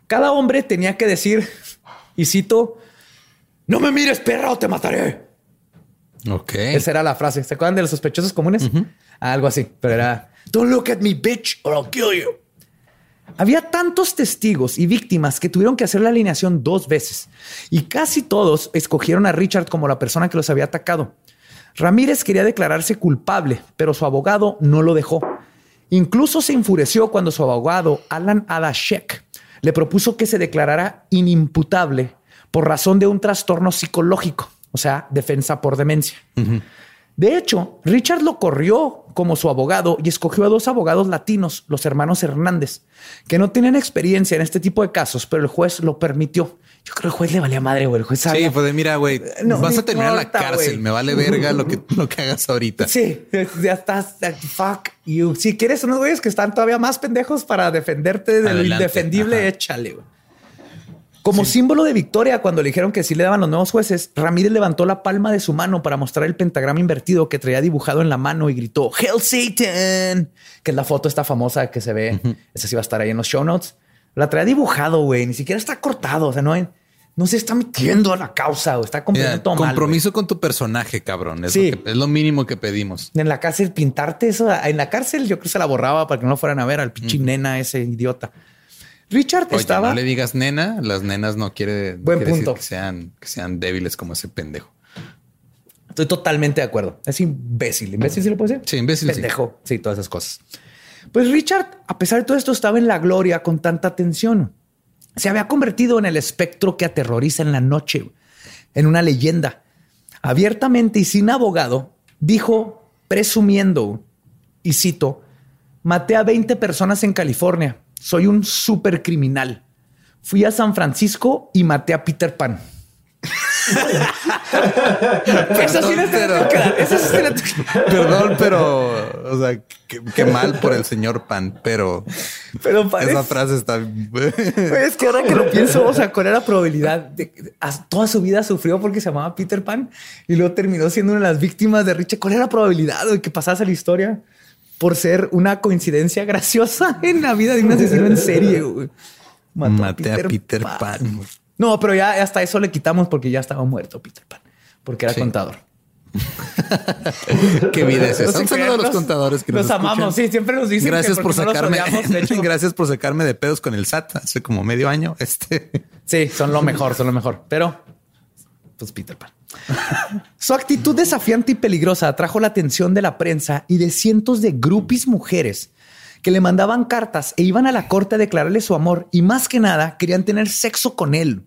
Cada hombre tenía que decir, y cito, no me mires, perra, o te mataré. Ok. Esa era la frase. ¿Se acuerdan de los sospechosos comunes? Algo así, pero era Don't look at me, bitch, or I'll kill you. Había tantos testigos y víctimas que tuvieron que hacer la alineación dos veces y casi todos escogieron a Richard como la persona que los había atacado. Ramírez quería declararse culpable, pero su abogado no lo dejó. Incluso se enfureció cuando su abogado, Alan Adashek, le propuso que se declarara inimputable por razón de un trastorno psicológico, o sea, defensa por demencia. De hecho, Richard lo corrió como su abogado y escogió a dos abogados latinos, los hermanos Hernández, que no tenían experiencia en este tipo de casos, pero el juez lo permitió. Yo creo que el juez le valía madre, güey. El juez Sí, sabía. pues de mira, güey, No vas a terminar en la cárcel. Me vale verga lo que, lo que hagas ahorita. Sí, ya estás. Fuck you. Si quieres unos güeyes que están todavía más pendejos para defenderte de lo indefendible, Ajá. échale. güey. Como símbolo de victoria, cuando le dijeron que sí le daban los nuevos jueces, Ramírez levantó la palma de su mano para mostrar el pentagrama invertido que traía dibujado en la mano y gritó Hail Satan, que es la foto esta famosa que se ve. Esa sí va a estar ahí en los show notes. La traía dibujado, güey. Ni siquiera está cortado. O sea, no, no se está metiendo a la causa o está cumpliendo Mira, todo mal, compromiso con tu personaje, cabrón. Es, Sí. lo que- es lo mínimo que pedimos. En la cárcel, pintarte eso. En la cárcel, yo creo que se la borraba para que no lo fueran a ver al pinche nena ese idiota. Richard Oye, estaba. no le digas nena, las nenas no quiere, Buen quiere decir punto. que sean, que sean débiles como ese pendejo. Estoy totalmente de acuerdo. Es imbécil. ¿Imbécil sí lo puede decir? Sí, imbécil. Pendejo. Sí. todas esas cosas. Pues Richard, a pesar de todo esto, estaba en la gloria con tanta atención. Se había convertido en el espectro que aterroriza en la noche, en una leyenda. Abiertamente y sin abogado, dijo, presumiendo, y cito, maté a 20 personas en California. Soy un supercriminal. Fui a San Francisco y maté a Peter Pan. Sí pero- sí Perdón, pero, o sea, qué, mal por el señor Pan, pero Pero parece, esa frase está. Güey, es que ahora que lo pienso, o sea, ¿cuál era la probabilidad de toda su vida sufrió porque se llamaba Peter Pan y luego terminó siendo una de las víctimas de Richard? ¿Cuál era la probabilidad de que pasase la historia por ser una coincidencia graciosa en la vida de un asesino en serie? güey? Mató Maté a Peter Pan. No, pero ya hasta eso le quitamos porque ya estaba muerto Peter Pan, porque era Sí. contador. Qué vida es esa. Un saludo a los contadores que nos, amamos, sí, siempre nos dicen que Gracias por porque no sacarme. odiamos, de hecho. Gracias por sacarme de pedos con el SAT hace como medio año. Este Sí, son lo mejor, son lo mejor. Pero, pues Peter Pan. Su actitud desafiante y peligrosa atrajo la atención de la prensa y de cientos de groupies mujeres que le mandaban cartas e iban a la corte a declararle su amor y más que nada querían tener sexo con él.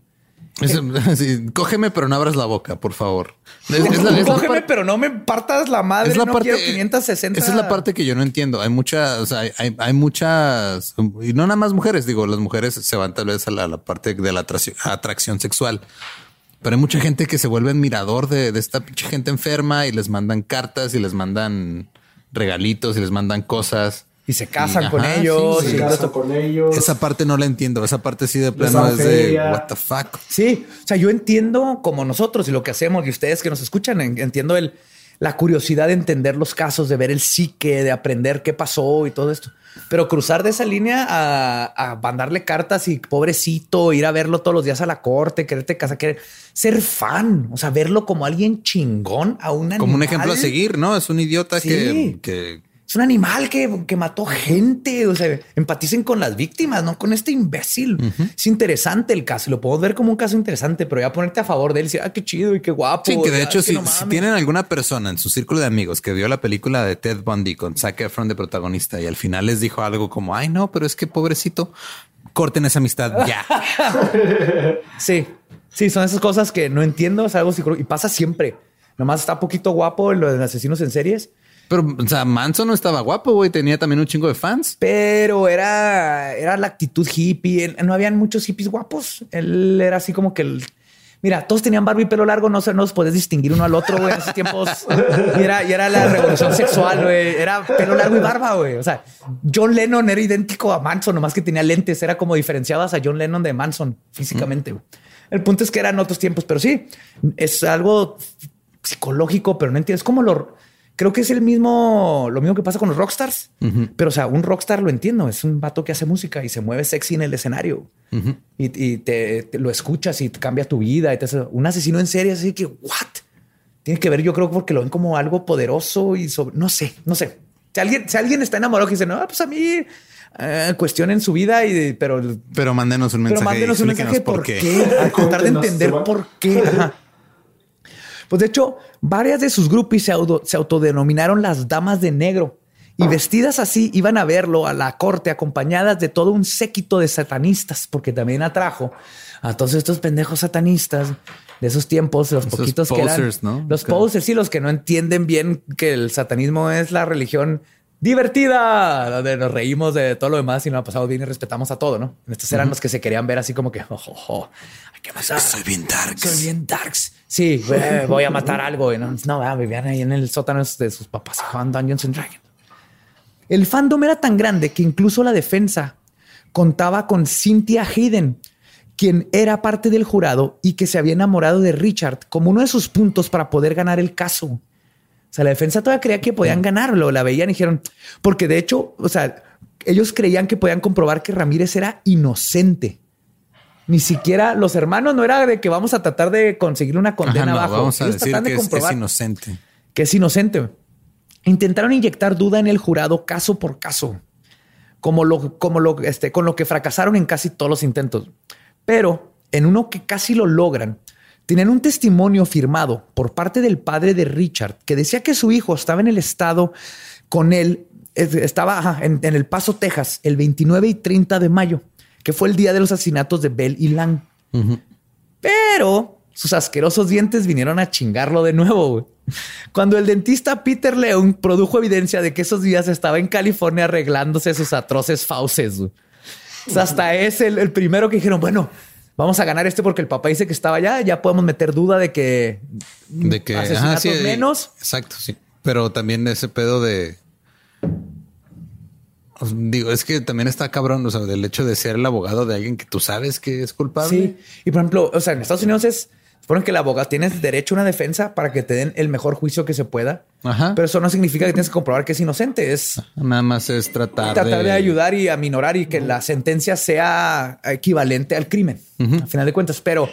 Es- sí, cógeme, pero no abras la boca, por favor. Es, es la, es la Cógeme, pero no me partas la madre. es la no parte. quiero 560. Esa es la parte que yo no entiendo. Hay muchas, o sea, hay, hay- hay muchas, y no nada más mujeres. Digo, las mujeres se van tal vez a la, la parte de la atracción, atracción sexual. Pero hay mucha gente que se vuelve admirador de, de esta pinche gente enferma y les mandan cartas y les mandan regalitos y les mandan cosas. Y se casan Y- con ajá, ellos. sí, Se y todo casan esto. con ellos. Esa parte no la entiendo. Esa parte sí de plano es de what the fuck. Sí, o sea, yo entiendo como nosotros y lo que hacemos y ustedes que nos escuchan, en- entiendo el, la curiosidad de entender los casos, de ver el psique, de aprender qué pasó y todo esto. Pero cruzar de esa línea a, a mandarle cartas y pobrecito, ir a verlo todos los días a la corte, quererte casar, querer ser fan, o sea, verlo como alguien chingón a un Como un animal. ejemplo a seguir, ¿no? Es un idiota Sí. que, que Es un animal que, que mató gente. O sea, empaticen con las víctimas, no con este imbécil. Es interesante el caso. Lo podemos ver como un caso interesante, pero ya ponerte a favor de él y decir, ah, qué chido y qué guapo. Sí, que de hecho, si, no si mames. tienen alguna persona en su círculo de amigos que vio la película de Ted Bundy con Zac Efron de protagonista y al final les dijo algo como, ay, no, pero es que pobrecito, corten esa amistad ya. Sí, sí, son esas cosas que no entiendo. Es algo psicológico y pasa siempre. Nomás está poquito guapo en lo de asesinos en series, Pero, o sea, Manson no estaba guapo, güey. Tenía también un chingo de fans. pero era, era la actitud hippie. No habían muchos hippies guapos. Él era así como que el. Mira, todos tenían barba y pelo largo, no se no los podés distinguir uno al otro, güey. En esos tiempos y era, y era la revolución sexual, güey. Era pelo largo y barba, güey. O sea, John Lennon era idéntico a Manson, nomás que tenía lentes. Era como diferenciabas a John Lennon de Manson físicamente. El punto es que eran otros tiempos, pero sí, es algo psicológico, pero no entiendes cómo lo. Creo que es el mismo, lo mismo que pasa con los rockstars. Pero, o sea, un rockstar lo entiendo. Es un vato que hace música y se mueve sexy en el escenario y, y te, te lo escuchas y te cambia tu vida. Y te hace- un asesino en serie, así que, what? Tiene que ver, yo creo, porque lo ven como algo poderoso y sobre, no sé, no sé. Si alguien, si alguien está enamorado que dice, no, pues a mí eh, cuestionen su vida, y, pero, Pero mándenos un pero mensaje. y mándenos un mensaje por qué. A tratar de entender por qué. Ajá. Pues de hecho, varias de sus groupies se, auto- se autodenominaron las damas de negro y vestidas así iban a verlo a la corte acompañadas de todo un séquito de satanistas, porque también atrajo a todos estos pendejos satanistas de esos tiempos, los Esos poquitos que eran posers, ¿no? los Claro. posers, sí, los que no entienden bien que el satanismo es la religión divertida, donde nos reímos de todo lo demás y nos ha pasado bien y respetamos a todo, ¿no? Estos eran los que se querían ver así como que, oh, oh, oh, hay que matar. Soy bien dark. Soy bien darks. Sí, güey, voy a matar algo. Y no, no vivían ahí en el sótano de sus papás y jugaban Dungeons and Dragons. El fandom era tan grande que incluso la defensa contaba con Cynthia Hayden, quien era parte del jurado y que se había enamorado de Richard como uno de sus puntos para poder ganar el caso. O sea, la defensa todavía creía que podían ganarlo, la veían y dijeron, porque de hecho, o sea, ellos creían que podían comprobar que Ramírez era inocente. Ni siquiera los hermanos no era de que vamos a tratar de conseguir una condena Ajá, no, bajo. vamos a Ellos decir tratan de que es, es inocente. que es inocente. Intentaron inyectar duda en el jurado caso por caso, como lo, como lo, este, con lo que fracasaron en casi todos los intentos. Pero en uno que casi lo logran, tenían un testimonio firmado por parte del padre de Richard que decía que su hijo estaba en el estado con él, es- estaba en El Paso, Texas, el 29 y 30 de mayo, que fue el día de los asesinatos de Bell y Lang. Pero sus asquerosos dientes vinieron a chingarlo de nuevo. güey. Cuando el dentista Peter Leung produjo evidencia de que esos días estaba en California arreglándose sus atroces fauces. güey. O sea, hasta es el, el primero que dijeron, bueno, vamos a ganar este porque el papá dice que estaba allá, ya podemos meter duda de que, De que ajá, asesinatos sí, menos. Exacto, sí. Pero también ese pedo de. Digo, es que también está cabrón, o sea, del hecho de ser el abogado de alguien que tú sabes que es culpable. Sí. Y por ejemplo, o sea, en Estados Unidos es, suponen que el abogado tienes derecho a una defensa para que te den el mejor juicio que se pueda. Ajá. Pero eso no significa que tienes que comprobar que es inocente. Es Nada más es tratar, tratar de... ayudar y aminorar y que la sentencia sea equivalente al crimen, a final de cuentas. Pero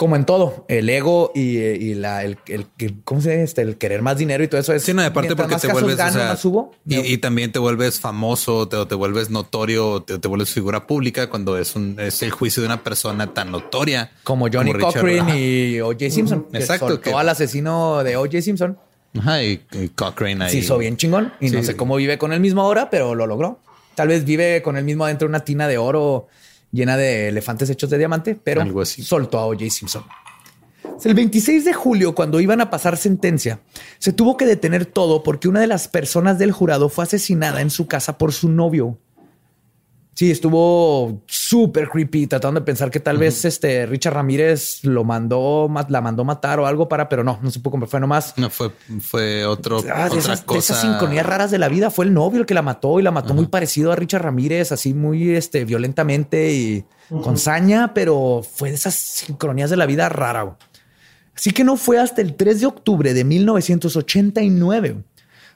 como en todo, el ego y, y la, el, el- ¿cómo se dice? Este, el querer más dinero y todo eso es. Sí, no, aparte porque te vuelves, o sea, subo. y, y también te vuelves famoso, te, te vuelves notorio, te, te vuelves figura pública cuando es un es el juicio de una persona tan notoria como Johnny Richard. Cochran y O.J. Simpson. Exacto, que- al asesino de O.J. Simpson. Ajá, y, y Cochrane ahí. Se hizo bien chingón y no sé cómo vive con el mismo ahora, pero lo logró. Tal vez vive con el mismo adentro de una tina de oro llena de elefantes hechos de diamante, pero Algo así. soltó a O.J. Simpson. El 26 de julio, cuando iban a pasar sentencia, se tuvo que detener todo porque una de las personas del jurado fue asesinada en su casa por su novio. Sí, estuvo súper creepy, tratando de pensar que tal vez este Richard Ramírez lo mandó, ma- la mandó matar o algo para, pero no, no se pudo comprar. Fue nomás No fue, fue otro, Ah, de, otra esas, cosa. esas sincronías raras de la vida. Fue el novio el que la mató y la mató muy parecido a Richard Ramírez, así muy este, violentamente y con saña, pero fue de esas sincronías de la vida rara. Así que no fue hasta el 3 de octubre de 1989.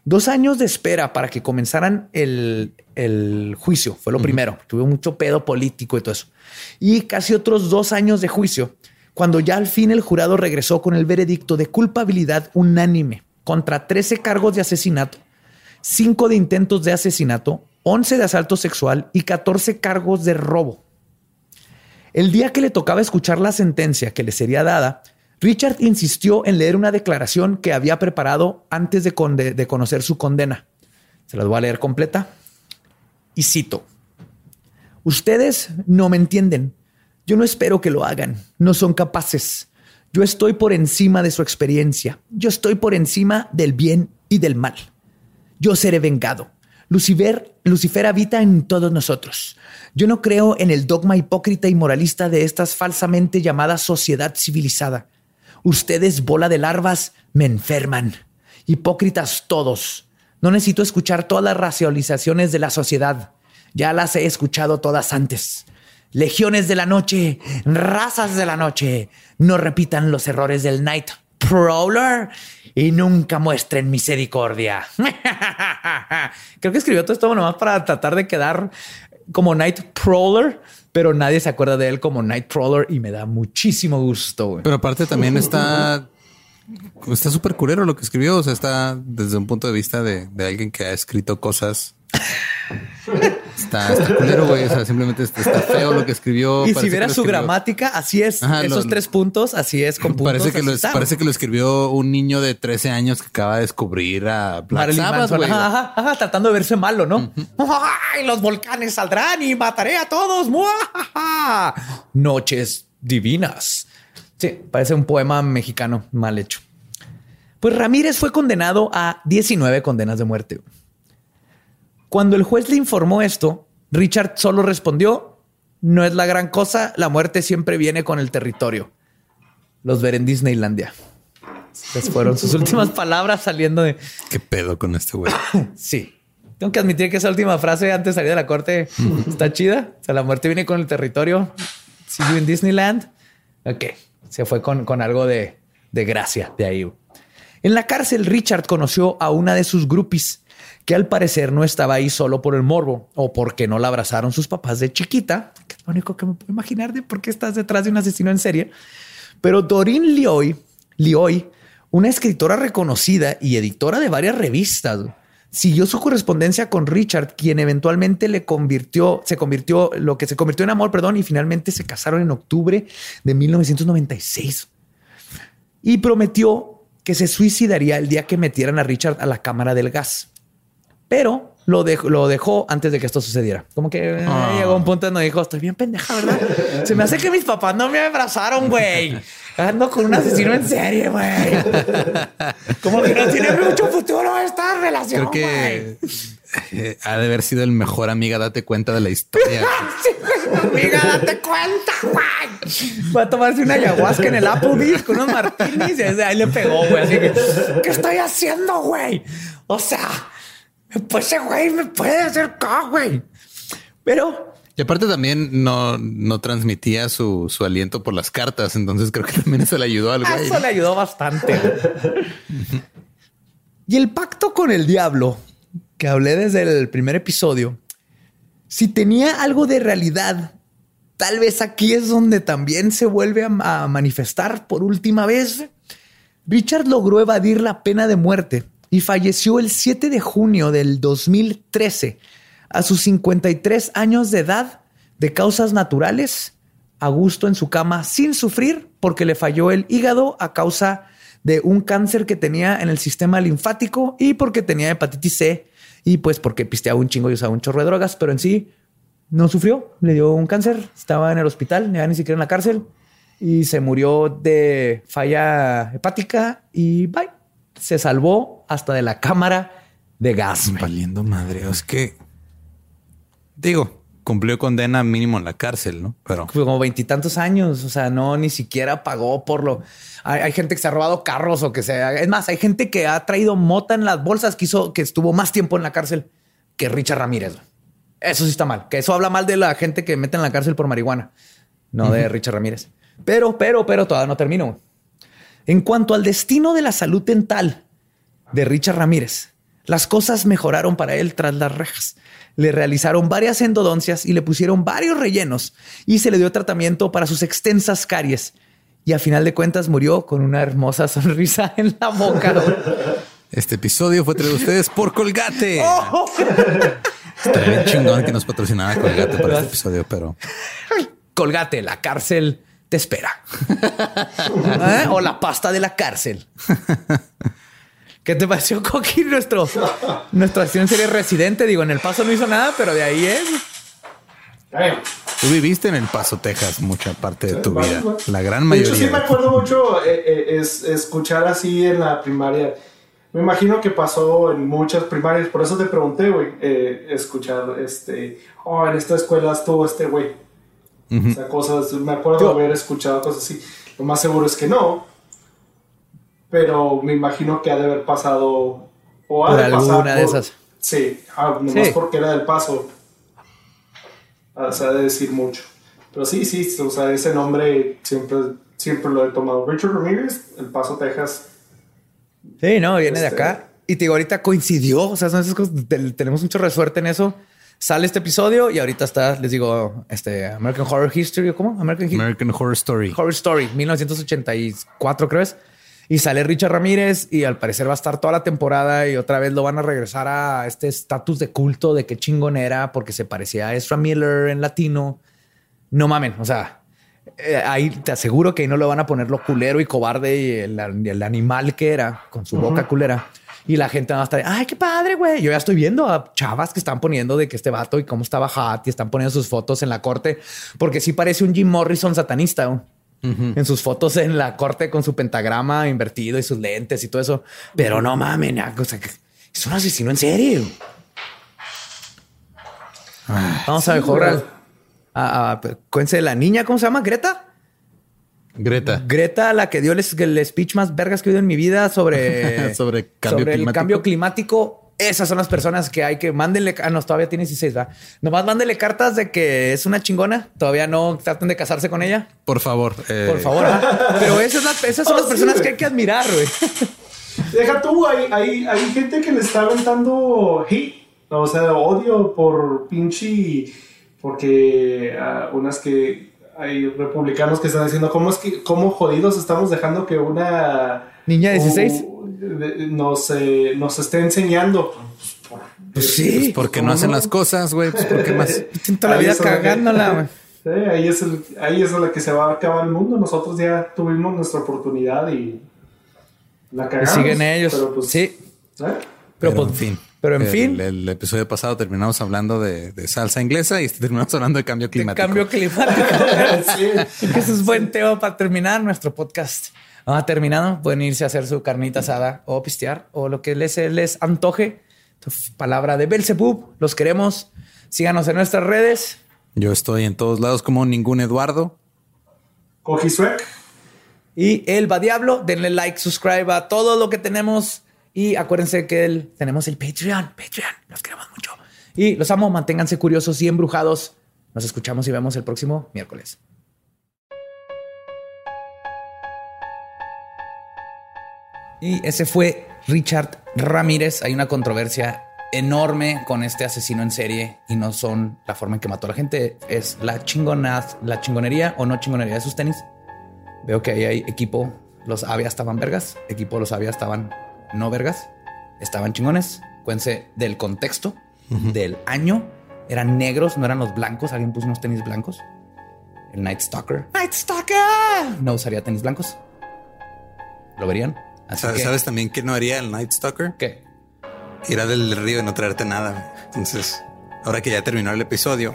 Dos años de espera para que comenzaran el, el juicio. Fue lo primero. Tuvo mucho pedo político y todo eso. Y casi otros dos años de juicio, cuando ya al fin el jurado regresó con el veredicto de culpabilidad unánime contra 13 cargos de asesinato, 5 de intentos de asesinato, 11 de asalto sexual y 14 cargos de robo. El día que le tocaba escuchar la sentencia que le sería dada, Richard insistió en leer una declaración que había preparado antes de, de conocer su condena. Se las voy a leer completa. Y cito. Ustedes no me entienden. Yo no espero que lo hagan. No son capaces. Yo estoy por encima de su experiencia. Yo estoy por encima del bien y del mal. Yo seré vengado. Lucifer, Lucifer habita en todos nosotros. Yo no creo en el dogma hipócrita y moralista de estas falsamente llamadas sociedad civilizada. Ustedes, bola de larvas, me enferman. Hipócritas todos. No necesito escuchar todas las racionalizaciones de la sociedad. Ya las he escuchado todas antes. Legiones de la noche, razas de la noche, no repitan los errores del Night Prowler y nunca muestren misericordia. Creo que escribió todo esto nomás para tratar de quedar como Night Prowler, pero nadie se acuerda de él como Night Prowler y me da muchísimo gusto. Pero aparte también está está súper curero lo que escribió. O sea, está desde un punto de vista de, de alguien que ha escrito cosas. Está, está culero, güey. O sea, simplemente está, está feo lo que escribió. Y si vieras su escribió- gramática, así es. Ajá, lo- Esos tres puntos, así es, con puntos. Parece que, lo, parece que lo escribió un niño de 13 años que acaba de descubrir a Black Sabbath, güey. ajá, ajá, ajá, tratando de verse malo, ¿no? ¡Ay, los volcanes saldrán y mataré a todos! ¡Muajaja! Noches divinas. Sí, parece un poema mexicano mal hecho. Pues Ramírez fue condenado a 19 condenas de muerte. Cuando el juez le informó esto, Richard solo respondió, no es la gran cosa, la muerte siempre viene con el territorio. Los ver en Disneylandia. Esas fueron sus últimas palabras saliendo de... Qué pedo con este güey. Sí. Tengo que admitir que esa última frase antes de salir de la corte está chida. O sea, la muerte viene con el territorio. You in Disneyland. Ok, se fue con, con algo de, de gracia de ahí. En la cárcel, Richard conoció a una de sus groupies, que al parecer no estaba ahí solo por el morbo o porque no la abrazaron sus papás de chiquita, que es lo único que me puedo imaginar de por qué estás detrás de un asesino en serie. Pero Doreen Lioy, Lioy una escritora reconocida y editora de varias revistas, siguió su correspondencia con Richard, quien eventualmente le convirtió, se convirtió, lo que se convirtió en amor, perdón, y finalmente se casaron en octubre de 1996. Y prometió que se suicidaría el día que metieran a Richard a la cámara del gas. Pero lo dejó, lo dejó antes de que esto sucediera. Como que eh, Ah. llegó un punto donde dijo, estoy bien pendeja, ¿verdad? Se me hace que mis papás no me abrazaron, güey. Ando con un asesino en serie, güey. Como que no tiene mucho futuro esta relación, Creo que eh, ha de haber sido el mejor amiga. Date cuenta de la historia. güey. Amiga, date cuenta, güey. Va a tomarse una ayahuasca en el Applebee's con unos martinis y desde ahí le pegó, güey. Así que, ¿qué estoy haciendo, güey? O sea, pues ese güey me puede hacer acá, güey. Pero Y aparte también no, no transmitía su, su aliento por las cartas. Entonces creo que también eso le ayudó al a güey. eso le ayudó bastante. y el pacto con el diablo, que hablé desde el primer episodio, si tenía algo de realidad, tal vez aquí es donde también se vuelve a, a manifestar por última vez. Richard logró evadir la pena de muerte y falleció el 7 de junio del 2013 a sus 53 años de edad de causas naturales, a gusto en su cama sin sufrir porque le falló el hígado a causa de un cáncer que tenía en el sistema linfático y porque tenía hepatitis C y pues porque pisteaba un chingo y usaba un chorro de drogas, pero en sí no sufrió, le dio un cáncer, estaba en el hospital, ya ni siquiera en la cárcel y se murió de falla hepática y bye. Se salvó hasta de la cámara de gas. Valiendo madre. Es que digo, cumplió condena mínimo en la cárcel, ¿no? Pero como veintitantos años, o sea, no ni siquiera pagó por lo. Hay, hay gente que se ha robado carros o que se. Es más, hay gente que ha traído mota en las bolsas que hizo que estuvo más tiempo en la cárcel que Richard Ramírez. Eso sí está mal. Que eso habla mal de la gente que mete en la cárcel por marihuana, no de Richard Ramírez. Pero, pero, pero todavía no termino. En cuanto al destino de la salud dental de Richard Ramírez, las cosas mejoraron para él tras las rejas. Le realizaron varias endodoncias y le pusieron varios rellenos y se le dio tratamiento para sus extensas caries. Y a final de cuentas murió con una hermosa sonrisa en la boca. este episodio fue traído a ustedes por Colgate. ¡Oh! Estaría bien chingón que nos patrocinara Colgate para este episodio, pero Colgate, la cárcel te espera. ¿Eh? O la pasta de la cárcel. ¿Qué te pareció, Coqui? Nuestro, nuestra acción serie residente. Digo, en el paso no hizo nada, pero de ahí es. Tú viviste en El Paso, Texas, mucha parte de tu vida. La gran De mayoría. hecho, sí me acuerdo mucho eh, eh, es, escuchar así en la primaria. Me imagino que pasó en muchas primarias, por eso te pregunté, güey, eh, escuchar este, oh, en esta escuela estuvo este güey. O sea, cosas, me acuerdo haber escuchado cosas así. Lo más seguro es que no, pero me imagino que ha de haber pasado o ha Por de pasar alguna de por- esas. Sí, ah, nomás Sí. porque era del paso. Ah, se ha de decir mucho. Pero sí, sí, o sea, ese nombre siempre, siempre lo he tomado. Richard Ramírez, El Paso, Texas. Sí, no, viene de Este- acá. Y te digo, ahorita coincidió. O sea, son esas cosas. te- Tenemos mucho resuerte en eso. Sale este episodio y ahorita está, les digo, este American Horror History, ¿o ¿cómo? American American Horror Story. Horror Story, 1984, creo es. Y sale Richard Ramírez y al parecer va a estar toda la temporada y otra vez lo van a regresar a este estatus de culto de qué chingón era porque se parecía a Ezra Miller en latino. No mamen, o sea, eh, ahí te aseguro que ahí no le van a poner lo culero y cobarde y el, el animal que era con su boca culera. Y la gente va a estar, ay, qué padre, güey. Yo ya estoy viendo a chavas que están poniendo de que este vato y cómo estaba hot y están poniendo sus fotos en la corte, porque sí parece un Jim Morrison satanista. En sus fotos en la corte con su pentagrama invertido y sus lentes y todo eso. Pero no mamen, o sea, es un asesino en serio. Vamos a mejorar. Ah, ah, cuéntense la niña, ¿cómo se llama? Greta. Greta. Greta, la que dio el, el speech más vergas que he oído en mi vida sobre, Sobre cambio sobre el cambio climático. Esas son las personas que hay que mándenle. Ah, no, todavía tiene 16, ¿verdad? Nomás mándenle cartas de que es una chingona. Todavía no traten de casarse con ella. Por favor. eh, Por favor. ¿verdad? Pero esas, son las- esas son Oh, las personas que hay que admirar, güey. Deja tú, hay, hay, hay gente que le está aventando hate, o sea, odio por pinche. Porque ah, unas que hay republicanos que están diciendo, ¿cómo es que, cómo jodidos estamos dejando que una. Niña de 16. u- de- nos, eh, nos esté enseñando? Pues, por- Pues sí. Pues porque no ¿Cómo hacen no? las cosas, güey. Pues porque más. Siento la vida cagándola, güey. Sí, ahí, es el, ahí es en la que se va a acabar el mundo. Nosotros ya tuvimos nuestra oportunidad y la Y cagamos. siguen ellos. Pero pues, sí. ¿eh? Pero, Pero pues, en fin. Pero en El- fin. El, episodio pasado terminamos hablando de, de salsa inglesa y terminamos hablando de cambio de climático. cambio climático. Sí. Que Eso es buen tema para terminar nuestro podcast. Ah, terminado. Pueden irse a hacer su carnita asada o pistear o lo que les, les antoje. Palabra de Belzebub. Los queremos. Síganos en nuestras redes. Yo estoy en todos lados como ningún Eduardo. Cojisuec. Y el va diablo. Denle like, subscribe a todo lo que tenemos. Y acuérdense que el- tenemos el Patreon. Patreon. Los queremos mucho. Y los amo. Manténganse curiosos y embrujados. Nos escuchamos y vemos el próximo miércoles. Y ese fue Richard Ramírez. Hay una controversia enorme con este asesino en serie y no son la forma en que mató a la gente. Es la chingonaz, la chingonería o no chingonería de sus tenis. Veo que ahí hay equipo. Los Avia estaban vergas. Equipo los Avia estaban no vergas. Estaban chingones. Cuénse del contexto, del año. Eran negros, no eran los blancos. Alguien puso unos tenis blancos. El Night Stalker. Night Stalker. No usaría tenis blancos. ¿Lo verían? ¿Sabes, que- sabes también que no haría el Night Stalker? ¿Qué? Ir al del río y no traerte nada. Entonces, ahora que ya terminó el episodio,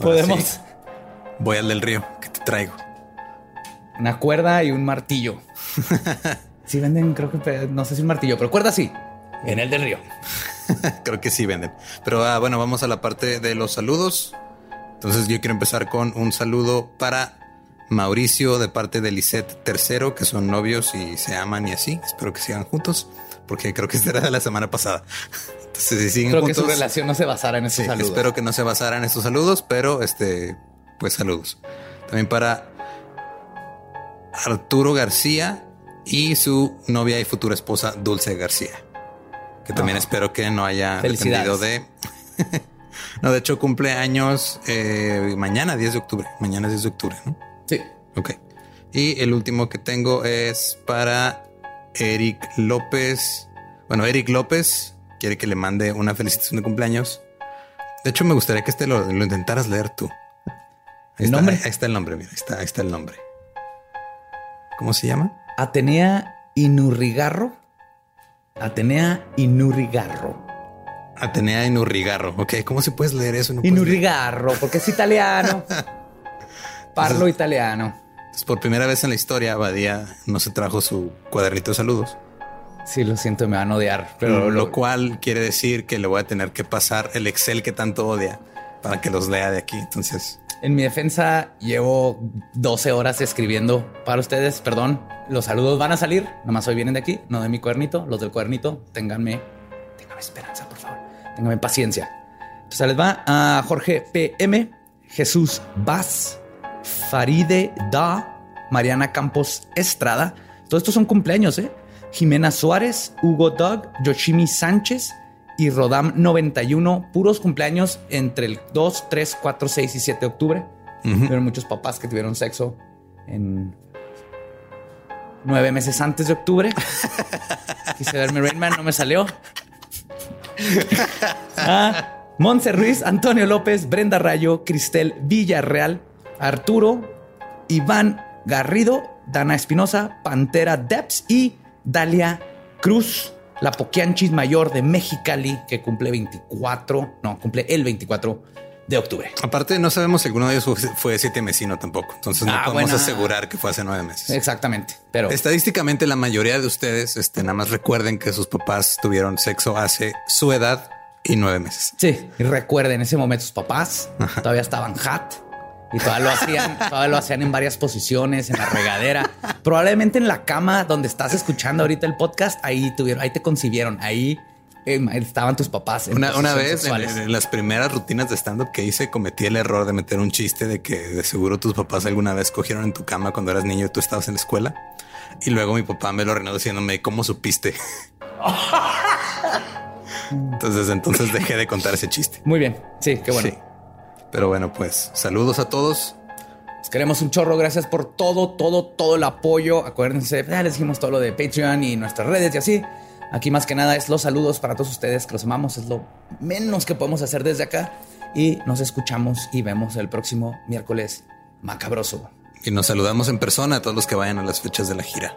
Podemos sí, voy al del río que te traigo. una cuerda y un martillo. Si venden, creo que no sé si un martillo, pero cuerda sí. En el del río. Creo que sí venden. Pero ah, bueno, vamos a la parte de los saludos. Entonces yo quiero empezar con un saludo para Mauricio de parte de Lisette tercero, que son novios y se aman y así. Espero que sigan juntos, porque creo que esta era de la semana pasada. Entonces, si siguen Creo que su relación no se basara en esos sí, saludos. espero que no se basaran en estos saludos, pero este, pues saludos. También para Arturo García y su novia y futura esposa Dulce García, que también espero que no haya dependido de. no, de hecho, cumple años eh, mañana, 10 de octubre. Mañana es 10 de octubre, ¿no? Ok. Y el último que tengo es para Eric López. Bueno, Eric López quiere que le mande una felicitación de cumpleaños. De hecho, me gustaría que este lo, lo intentaras leer tú. Ahí ¿El está, nombre? Ahí, ahí está el nombre, mira, ahí está, ahí está el nombre. ¿Cómo se llama? Atenea Inurrigarro. Atenea Inurrigarro. Atenea Inurrigarro. Ok, ¿cómo se puedes leer eso? No leer. Inurrigarro, porque es italiano. Parlo italiano. Entonces, por primera vez en la historia, Badía no se trajo su cuadernito de saludos. Sí, lo siento, me van a odiar. Pero lo, lo cual quiere decir que le voy a tener que pasar el Excel que tanto odia para que los lea de aquí. Entonces, en mi defensa llevo 12 horas escribiendo para ustedes. Perdón, los saludos van a salir. Nomás hoy vienen de aquí, no de mi cuernito. Los del cuernito, ténganme, ténganme esperanza, por favor. Ténganme paciencia. Entonces les va a Jorge PM, Jesús Vaz, Faride Da, Mariana Campos Estrada. Todos estos son cumpleaños, ¿eh? Jimena Suárez, Hugo Doug, Yoshimi Sánchez y Rodam 91. Puros cumpleaños entre el 2, 3, 4, 6 y 7 de octubre. Tuvieron muchos papás que tuvieron sexo en nueve meses antes de octubre. Quise verme Rain Man, no me salió. Ah, Monse Ruiz, Antonio López, Brenda Rayo, Cristel Villarreal, Arturo, Iván Garrido, Dana Espinosa, Pantera Debs y Dalia Cruz, la Poquianchis mayor de Mexicali, que cumple 24, no, cumple el 24 de octubre. aparte, no sabemos si alguno de ellos fue, siete mesino tampoco. Entonces, no Ah, podemos buena. asegurar que fue hace nueve meses. Exactamente, pero Estadísticamente, la mayoría de ustedes, este, nada más recuerden que sus papás tuvieron sexo hace su edad y nueve meses. sí, y recuerden, en ese momento sus papás todavía estaban hat y todavía lo hacían, todavía lo hacían en varias posiciones, en la regadera, probablemente en la cama donde estás escuchando ahorita el podcast, ahí tuvieron, ahí te concibieron, ahí eh, estaban tus papás. Una, vez en, las primeras rutinas de stand-up que hice, cometí el error de meter un chiste de que de seguro tus papás alguna vez cogieron en tu cama cuando eras niño y tú estabas en la escuela. Y luego mi papá me lo reinó diciéndome, ¿cómo supiste? entonces, entonces dejé de contar ese chiste. Muy bien. Sí, qué bueno. Sí. Pero bueno, pues saludos a todos. Les queremos un chorro. Gracias por todo, todo, todo el apoyo. Acuérdense, ya les dijimos todo lo de Patreon y nuestras redes y así. Aquí más que nada es los saludos para todos ustedes que los amamos. Es lo menos que podemos hacer desde acá. Y nos escuchamos y vemos el próximo miércoles macabroso. Y nos saludamos en persona a todos los que vayan a las fechas de la gira.